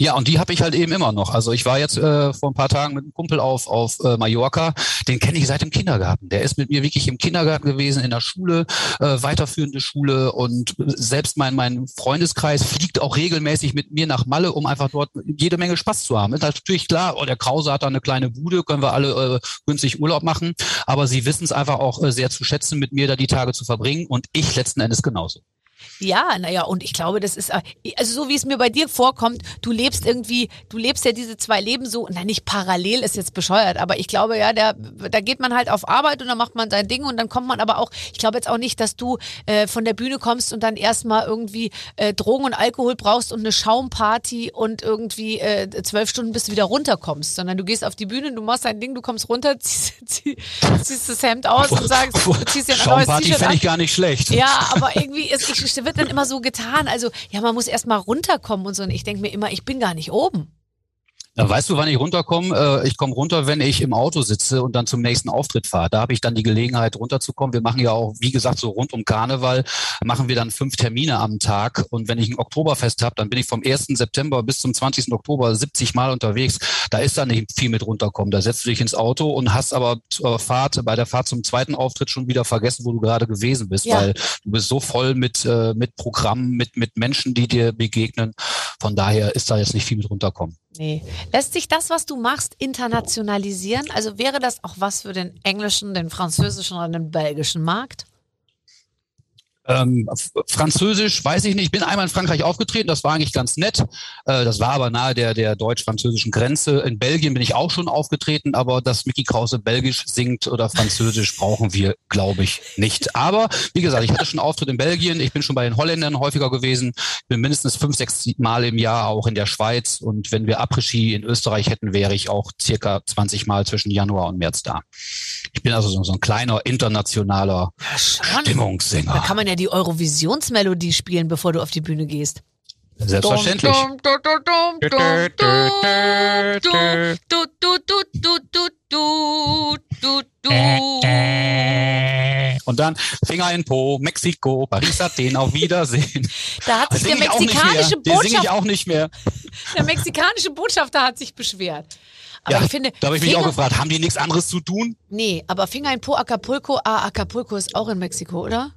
Ja, und die habe ich halt eben immer noch. Also ich war jetzt äh, vor ein paar Tagen mit einem Kumpel auf, auf äh, Mallorca, den kenne ich seit dem Kindergarten. Der ist mit mir wirklich im Kindergarten gewesen, in der Schule, äh, weiterführende Schule und selbst mein, mein Freundeskreis fliegt auch regelmäßig mit mir nach Malle, um einfach dort jede Menge Spaß zu haben. Ist natürlich klar, oh, der Krause hat da eine kleine Bude, können wir alle äh, günstig Urlaub machen, aber sie wissen es einfach auch äh, sehr zu schätzen, mit mir da die Tage zu verbringen und ich letzten Endes genauso. Ja, naja, und ich glaube, das ist, äh, also so wie es mir bei dir vorkommt, du lebst irgendwie, du lebst ja diese zwei Leben so, na nicht parallel ist jetzt bescheuert, aber ich glaube ja, der, da geht man halt auf Arbeit und dann macht man sein Ding und dann kommt man aber auch, ich glaube jetzt auch nicht, dass du äh, von der Bühne kommst und dann erstmal irgendwie äh, Drogen und Alkohol brauchst und eine Schaumparty und irgendwie äh, zwölf Stunden bis du wieder runterkommst, sondern du gehst auf die Bühne, du machst dein Ding, du kommst runter, ziehst, ziehst, ziehst das Hemd aus und sagst, du ziehst dir ein neues Schaumparty fände ich gar nicht schlecht. Ja, aber irgendwie ist, ich wird dann immer so getan. Also, ja, man muss erst mal runterkommen und so. Und ich denke mir immer, ich bin gar nicht oben. Ja, weißt du, wann ich runterkomme? Äh, ich komme runter, wenn ich im Auto sitze und dann zum nächsten Auftritt fahre. Da habe ich dann die Gelegenheit, runterzukommen. Wir machen ja auch, wie gesagt, so rund um Karneval machen wir dann fünf Termine am Tag. Und wenn ich ein Oktoberfest habe, dann bin ich vom 1. September bis zum 20. Oktober 70 Mal unterwegs. Da ist dann nicht viel mit runterkommen. Da setzt du dich ins Auto und hast aber zur Fahrt, bei der Fahrt zum zweiten Auftritt schon wieder vergessen, wo du gerade gewesen bist, ja. weil du bist so voll mit, äh, mit Programmen, mit, mit Menschen, die dir begegnen. Von daher ist da jetzt nicht viel mit runterkommen. Nee. Lässt sich das, was du machst, internationalisieren? Also wäre das auch was für den englischen, den französischen oder den belgischen Markt? Ähm, Französisch weiß ich nicht. Ich bin einmal in Frankreich aufgetreten, das war eigentlich ganz nett. Äh, das war aber nahe der, der deutsch-französischen Grenze. In Belgien bin ich auch schon aufgetreten, aber dass Mickey Krause Belgisch singt oder Französisch brauchen wir, glaube ich, nicht. Aber wie gesagt, ich hatte schon Auftritt in Belgien, ich bin schon bei den Holländern häufiger gewesen, ich bin mindestens fünf, sechs Mal im Jahr auch in der Schweiz und wenn wir Après-Ski in Österreich hätten, wäre ich auch circa 20 Mal zwischen Januar und März da. Ich bin also so, so ein kleiner internationaler ja, Stimmungssänger. Da kann man ja die Eurovisionsmelodie spielen, bevor du auf die Bühne gehst. Selbstverständlich. Und dann Finger in Po, Mexiko, Paris, Athen, auf Wiedersehen. Da hat sich der singe ich auch nicht mehr. mexikanische Den singe ich Botschafter, auch nicht mehr. der mexikanische Botschafter hat sich beschwert. Aber ja, ich finde, da habe ich mich auch Finger- gefragt, haben die nichts anderes zu tun? Nee, aber Finger in Po, Acapulco, ah, Acapulco ist auch in Mexiko, oder?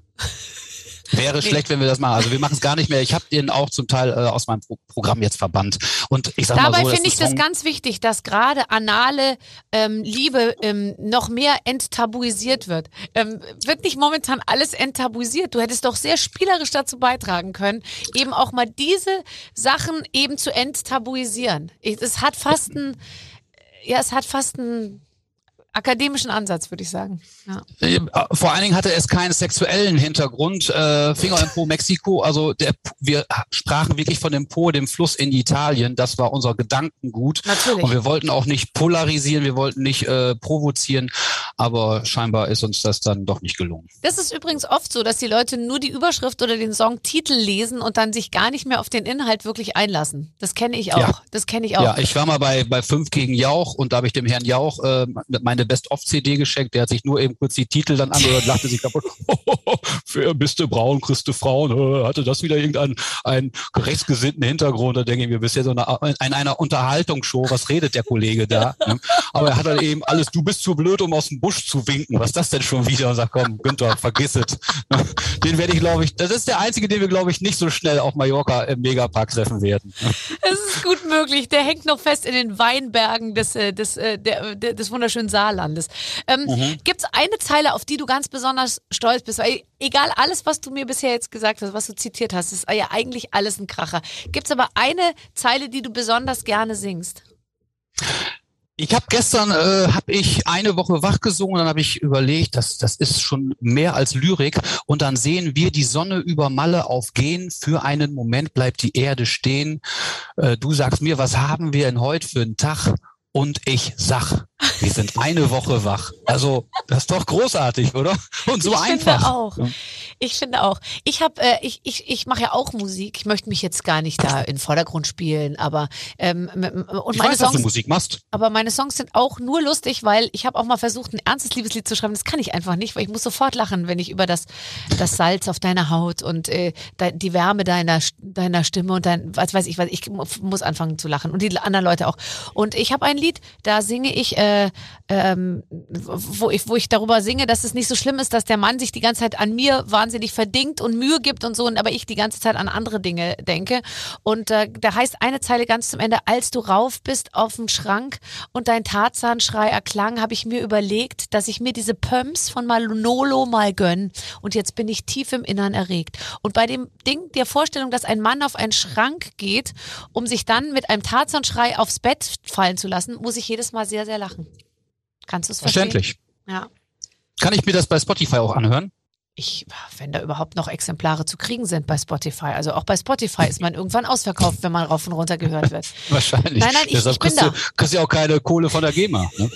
Wäre schlecht, wenn wir das machen. Also wir machen es gar nicht mehr. Ich habe den auch zum Teil äh, aus meinem Pro Programm jetzt verbannt. Und ich sag Dabei mal so, finde ich ein das ganz wichtig, dass gerade anale ähm, Liebe ähm, noch mehr enttabuisiert wird. Ähm, wird nicht momentan alles enttabuisiert? Du hättest doch sehr spielerisch dazu beitragen können, eben auch mal diese Sachen eben zu enttabuisieren. Es hat fast einen, ja, es hat fast einen akademischen Ansatz, würde ich sagen. Ja. Äh, Vor allen Dingen hatte es keinen sexuellen Hintergrund. Äh, Finger im Po Mexiko, also der, wir sprachen wirklich von dem Po, dem Fluss in Italien. Das war unser Gedankengut. Natürlich. Und wir wollten auch nicht polarisieren, wir wollten nicht äh, provozieren, aber scheinbar ist uns das dann doch nicht gelungen. Das ist übrigens oft so, dass die Leute nur die Überschrift oder den Songtitel lesen und dann sich gar nicht mehr auf den Inhalt wirklich einlassen. Das kenne ich auch. Ja. Das kenne ich auch. Ja, ich war mal bei, bei fünf gegen Jauch und da habe ich dem Herrn Jauch äh, meine Best-of-CD geschenkt. Der hat sich nur eben kurz die Titel dann angehört, lachte sich kaputt. Wer bist du braun, kriegst du Frauen? Äh, Hatte das wieder irgendeinen einen rechtsgesinnten Hintergrund? Da denke ich mir, bist ja so eine, in einer Unterhaltungsshow. Was redet der Kollege da? ne? Aber er hat dann eben alles, du bist zu blöd, um aus dem Busch zu winken. Was ist das denn schon wieder? Und sagt, komm, Günther, vergiss es. Den werde ich, glaube ich, das ist der einzige, den wir, glaube ich, nicht so schnell auf Mallorca im Megapark treffen werden. Es ist gut möglich. Der hängt noch fest in den Weinbergen des, äh, des, äh, der, der, des wunderschönen Saarlandes. Ähm, Mhm. Gibt es eine Zeile, auf die du ganz besonders stolz bist? Weil egal alles, was du mir bisher jetzt gesagt hast, was du zitiert hast, ist ja eigentlich alles ein Kracher. Gibt es aber eine Zeile, die du besonders gerne singst? Ich habe gestern äh, habe ich eine Woche wach gesungen, dann habe ich überlegt, das das ist schon mehr als Lyrik und dann sehen wir die Sonne über Malle aufgehen. Für einen Moment bleibt die Erde stehen. Äh, du sagst mir, was haben wir denn heute für einen Tag? Und ich sag, wir sind eine Woche wach. Also das ist doch großartig, oder? Und so ich einfach. Finde auch. Ich finde auch. Ich habe, äh, ich, ich, ich mache ja auch Musik. Ich möchte mich jetzt gar nicht da in den Vordergrund spielen, aber ähm, und Ich meine weiß, dass du Songs, Musik machst. aber meine Songs sind auch nur lustig, weil ich habe auch mal versucht, ein ernstes Liebeslied zu schreiben. Das kann ich einfach nicht, weil ich muss sofort lachen, wenn ich über das, das Salz auf deiner Haut und äh, die Wärme deiner, deiner Stimme und dein, was weiß ich, was ich mu- muss anfangen zu lachen und die anderen Leute auch. Und ich habe ein Lied, da singe ich, äh, ähm, wo ich, wo ich darüber singe, dass es nicht so schlimm ist, dass der Mann sich die ganze Zeit an mir wahnsinnig verdingt und Mühe gibt und so, und aber ich die ganze Zeit an andere Dinge denke. Und äh, da heißt eine Zeile ganz zum Ende, als du rauf bist auf den Schrank und dein Tarzanschrei erklang, habe ich mir überlegt, dass ich mir diese Pumps von Manolo mal gönn. Und jetzt bin ich tief im Innern erregt. Und bei dem Ding, der Vorstellung, dass ein Mann auf einen Schrank geht, um sich dann mit einem Tarzanschrei aufs Bett fallen zu lassen, muss ich jedes Mal sehr, sehr lachen. Kannst du es verstehen? Verständlich. Ja. Kann ich mir das bei Spotify auch anhören? Ich, wenn da überhaupt noch Exemplare zu kriegen sind bei Spotify. Also auch bei Spotify ist man irgendwann ausverkauft, wenn man rauf und runter gehört wird. Wahrscheinlich. Nein, nein, ich- Deshalb ich bin kriegst du, kriegst du ja auch keine Kohle von der GEMA. Ne?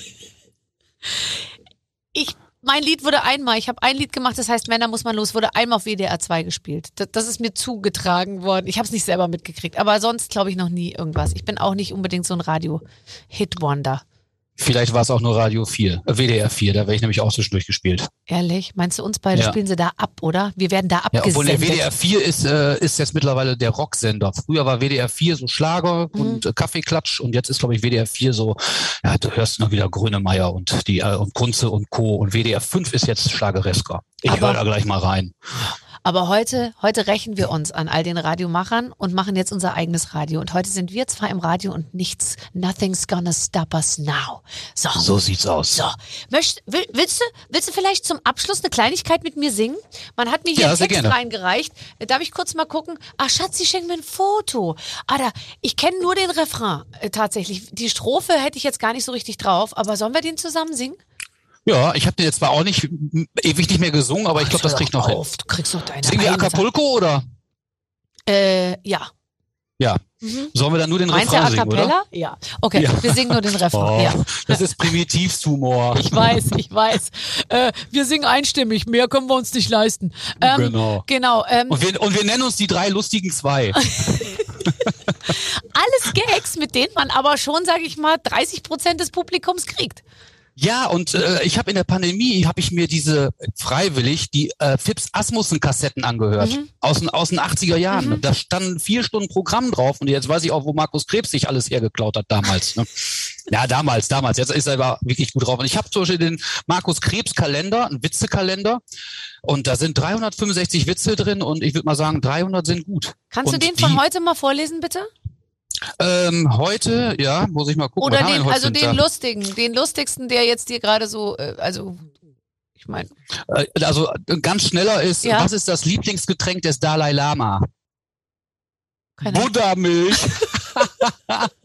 Ich, mein Lied wurde einmal, ich habe ein Lied gemacht, das heißt Männer muss man los, wurde einmal auf WDR 2 gespielt. Das, das ist mir zugetragen worden. Ich habe es nicht selber mitgekriegt, aber sonst glaube ich noch nie irgendwas. Ich bin auch nicht unbedingt so ein Radio-Hit-Wonder. Vielleicht war es auch nur Radio 4, äh, WDR 4, da wäre ich nämlich auch zwischendurch gespielt. Ehrlich? Meinst du uns beide Ja. spielen sie da ab, oder? Wir werden da Ja, obwohl der abgesendet. WDR 4 ist, äh, ist jetzt mittlerweile der Rocksender. Früher war WDR 4 so Schlager Mhm. und äh, Kaffeeklatsch und jetzt ist, glaube ich, WDR 4 so, ja, du hörst noch wieder Grönemeyer und die äh, und Kunze und Co. Und WDR 5 ist jetzt Schlageresker. Ich höre da gleich mal rein. Aber heute, heute rächen wir uns an all den Radiomachern und machen jetzt unser eigenes Radio. Und heute sind wir zwar im Radio und nichts, nothing's gonna stop us now. So. So sieht's aus. So, Möcht, will, willst, du, willst du vielleicht zum Abschluss eine Kleinigkeit mit mir singen? Man hat mir hier Ja, einen Text gerne. reingereicht. Darf ich kurz mal gucken? Ach, Schatz, sie schenkt mir ein Foto. Ah, da, ich kenne nur den Refrain äh, tatsächlich. Die Strophe hätte ich jetzt gar nicht so richtig drauf, aber sollen wir den zusammen singen? Ja, ich habe den jetzt zwar auch nicht ewig nicht mehr gesungen, aber ich glaube, das Hör kriegt doch noch hin. auf, Du kriegst doch deine Singen wir Acapulco oder? Äh, ja. Ja. Mhm. Sollen wir dann nur den Meinst Refrain singen, oder? Ja. Okay, Ja. wir singen nur den Refrain. Oh, Ja. Das ist Primitivhumor. Ich weiß, ich weiß. Äh, wir singen einstimmig, mehr können wir uns nicht leisten. Ähm, Genau. Genau. Ähm, Und wir, und wir nennen uns die drei lustigen zwei. alles Gags, mit denen man aber schon, sage ich mal, 30 Prozent des Publikums kriegt. Ja, und äh, ich habe in der Pandemie, habe ich mir diese freiwillig die äh, Fips Asmussen Kassetten angehört Mhm. aus, den- aus den 80er Jahren. Da standen vier Stunden Programm drauf und jetzt weiß ich auch, wo Markus Krebs sich alles hergeklaut hat damals. Ne? Ja, damals, damals. Jetzt ist er aber wirklich gut drauf. Und ich habe zum Beispiel den Markus Krebs Kalender, einen Witzekalender. Und da sind 365 Witze drin und ich würde mal sagen, 300 sind gut. Kannst und du den von heute mal vorlesen, bitte? Ähm, heute, ja, muss ich mal gucken. Oder den, also den lustigen, den lustigsten, der jetzt dir gerade so, äh, also ich meine, Äh, Also äh, ganz schneller ist, Ja. was ist das Lieblingsgetränk des Dalai Lama? keine. Buttermilch.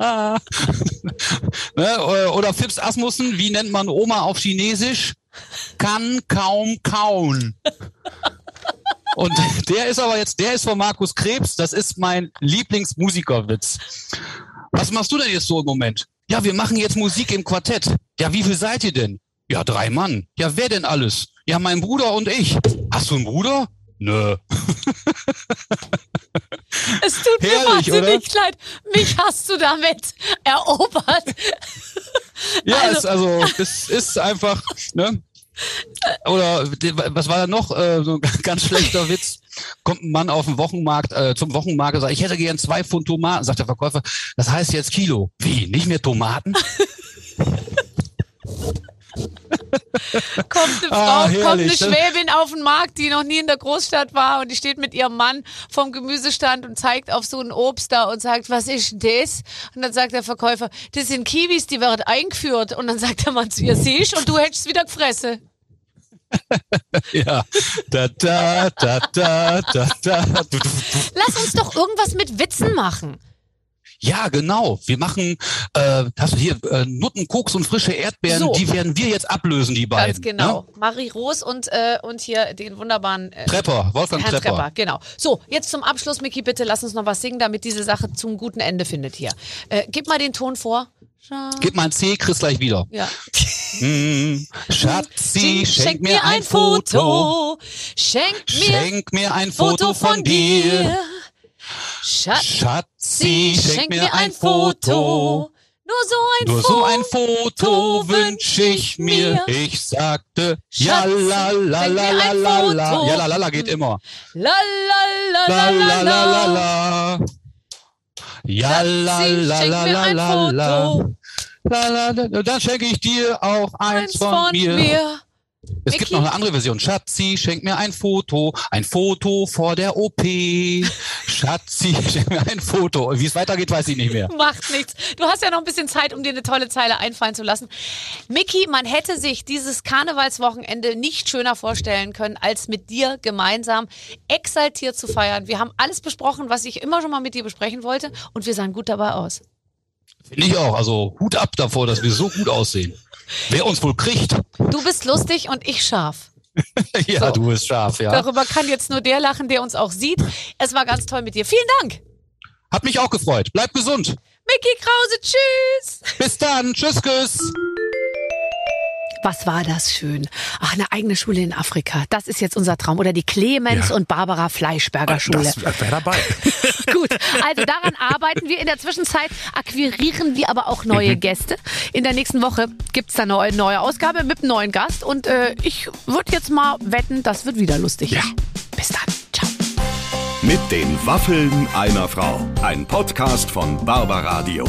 ne, oder- oder Fips Asmussen, wie nennt man Oma auf Chinesisch? Kann kaum kauen. Und der ist aber jetzt, der ist von Markus Krebs, das ist mein Lieblingsmusikerwitz. Was machst du denn jetzt so im Moment? Ja, wir machen jetzt Musik im Quartett. Ja, wie viel seid ihr denn? Ja, drei Mann. Ja, wer denn alles? Ja, mein Bruder und ich. Hast du einen Bruder? Nö. Es tut mir wahnsinnig leid. Mich hast du damit erobert. Ja, Also- ist also, das ist einfach, ne? Oder was war da noch? Äh, so ein ganz schlechter Witz. Kommt ein Mann auf den Wochenmarkt, äh, zum Wochenmarkt und sagt, ich hätte gern zwei Pfund Tomaten, sagt der Verkäufer. Das heißt jetzt Kilo. Wie? Nicht mehr Tomaten? Kommt eine Frau, Ah, kommt eine ne? Schwäbin auf den Markt, die noch nie in der Großstadt war und die steht mit ihrem Mann vom Gemüsestand und zeigt auf so ein Obst da und sagt, was ist das? Und dann sagt der Verkäufer, das sind Kiwis, die werden eingeführt. Und dann sagt der Mann zu ihr, siehst und du hättest wieder gefressen. Ja. Da, da, da, da, da, da. Lass uns doch irgendwas mit Witzen machen. Ja, genau. Wir machen, äh, hast du hier äh, Nutten, Koks und frische Erdbeeren, So. die werden wir jetzt ablösen, die beiden. Ganz genau. Marie Rose und, äh, und hier den wunderbaren äh, Ne? Trepper, Wolfgang Herrn Trepper. Trepper, genau. So, jetzt zum Abschluss, Miki, bitte lass uns noch was singen, damit diese Sache zum guten Ende findet hier. Äh, gib mal den Ton vor. Scha- Gib mal ein C, kriegst gleich wieder. Ja. Hm, Schatzi, schenk mir ein Foto. Schenk mir Schenk mir ein Foto von dir. Schatzi, Schatzi, schenk mir ein Foto. Nur so ein Nur Foto. so ein Foto wünsch ich mir. Ich sagte, ja la la schenk la la la la. Ja la la la geht immer. La la la La la la la la la. la. Ja la la la la la la. La la la. Dann schenke ich dir auch eins Eins von mir. mir. Es Vicky? gibt noch eine andere Version. Schatzi, schenk mir ein Foto. Ein Foto vor der OP. Schatzi, schenk mir ein Foto. Wie es weitergeht, weiß ich nicht mehr. Macht nichts. Du hast ja noch ein bisschen Zeit, um dir eine tolle Zeile einfallen zu lassen. Mickey, man hätte sich dieses Karnevalswochenende nicht schöner vorstellen können, als mit dir gemeinsam exaltiert zu feiern. Wir haben alles besprochen, was ich immer schon mal mit dir besprechen wollte und wir sahen gut dabei aus. Finde ich auch. Also Hut ab davor, dass wir so gut aussehen. Wer uns wohl kriegt. Du bist lustig und ich scharf. ja, So. du bist scharf, ja. Darüber kann jetzt nur der lachen, der uns auch sieht. Es war ganz toll mit dir. Vielen Dank. Hat mich auch gefreut. Bleib gesund. Mickey Krause, tschüss. Bis dann. Tschüss, küss. Was war das schön. Ach, eine eigene Schule in Afrika. Das ist jetzt unser Traum. Oder die Clemens Ja. und Barbara Fleischberger Schule. Das wäre dabei. Gut, also daran arbeiten wir. In der Zwischenzeit akquirieren wir aber auch neue Gäste. In der nächsten Woche gibt's da eine neue, neue Ausgabe mit einem neuen Gast. Und äh, ich würde jetzt mal wetten, das wird wieder lustig. Ja. Bis dann. Ciao. Mit den Waffeln einer Frau. Ein Podcast von Barbaradio.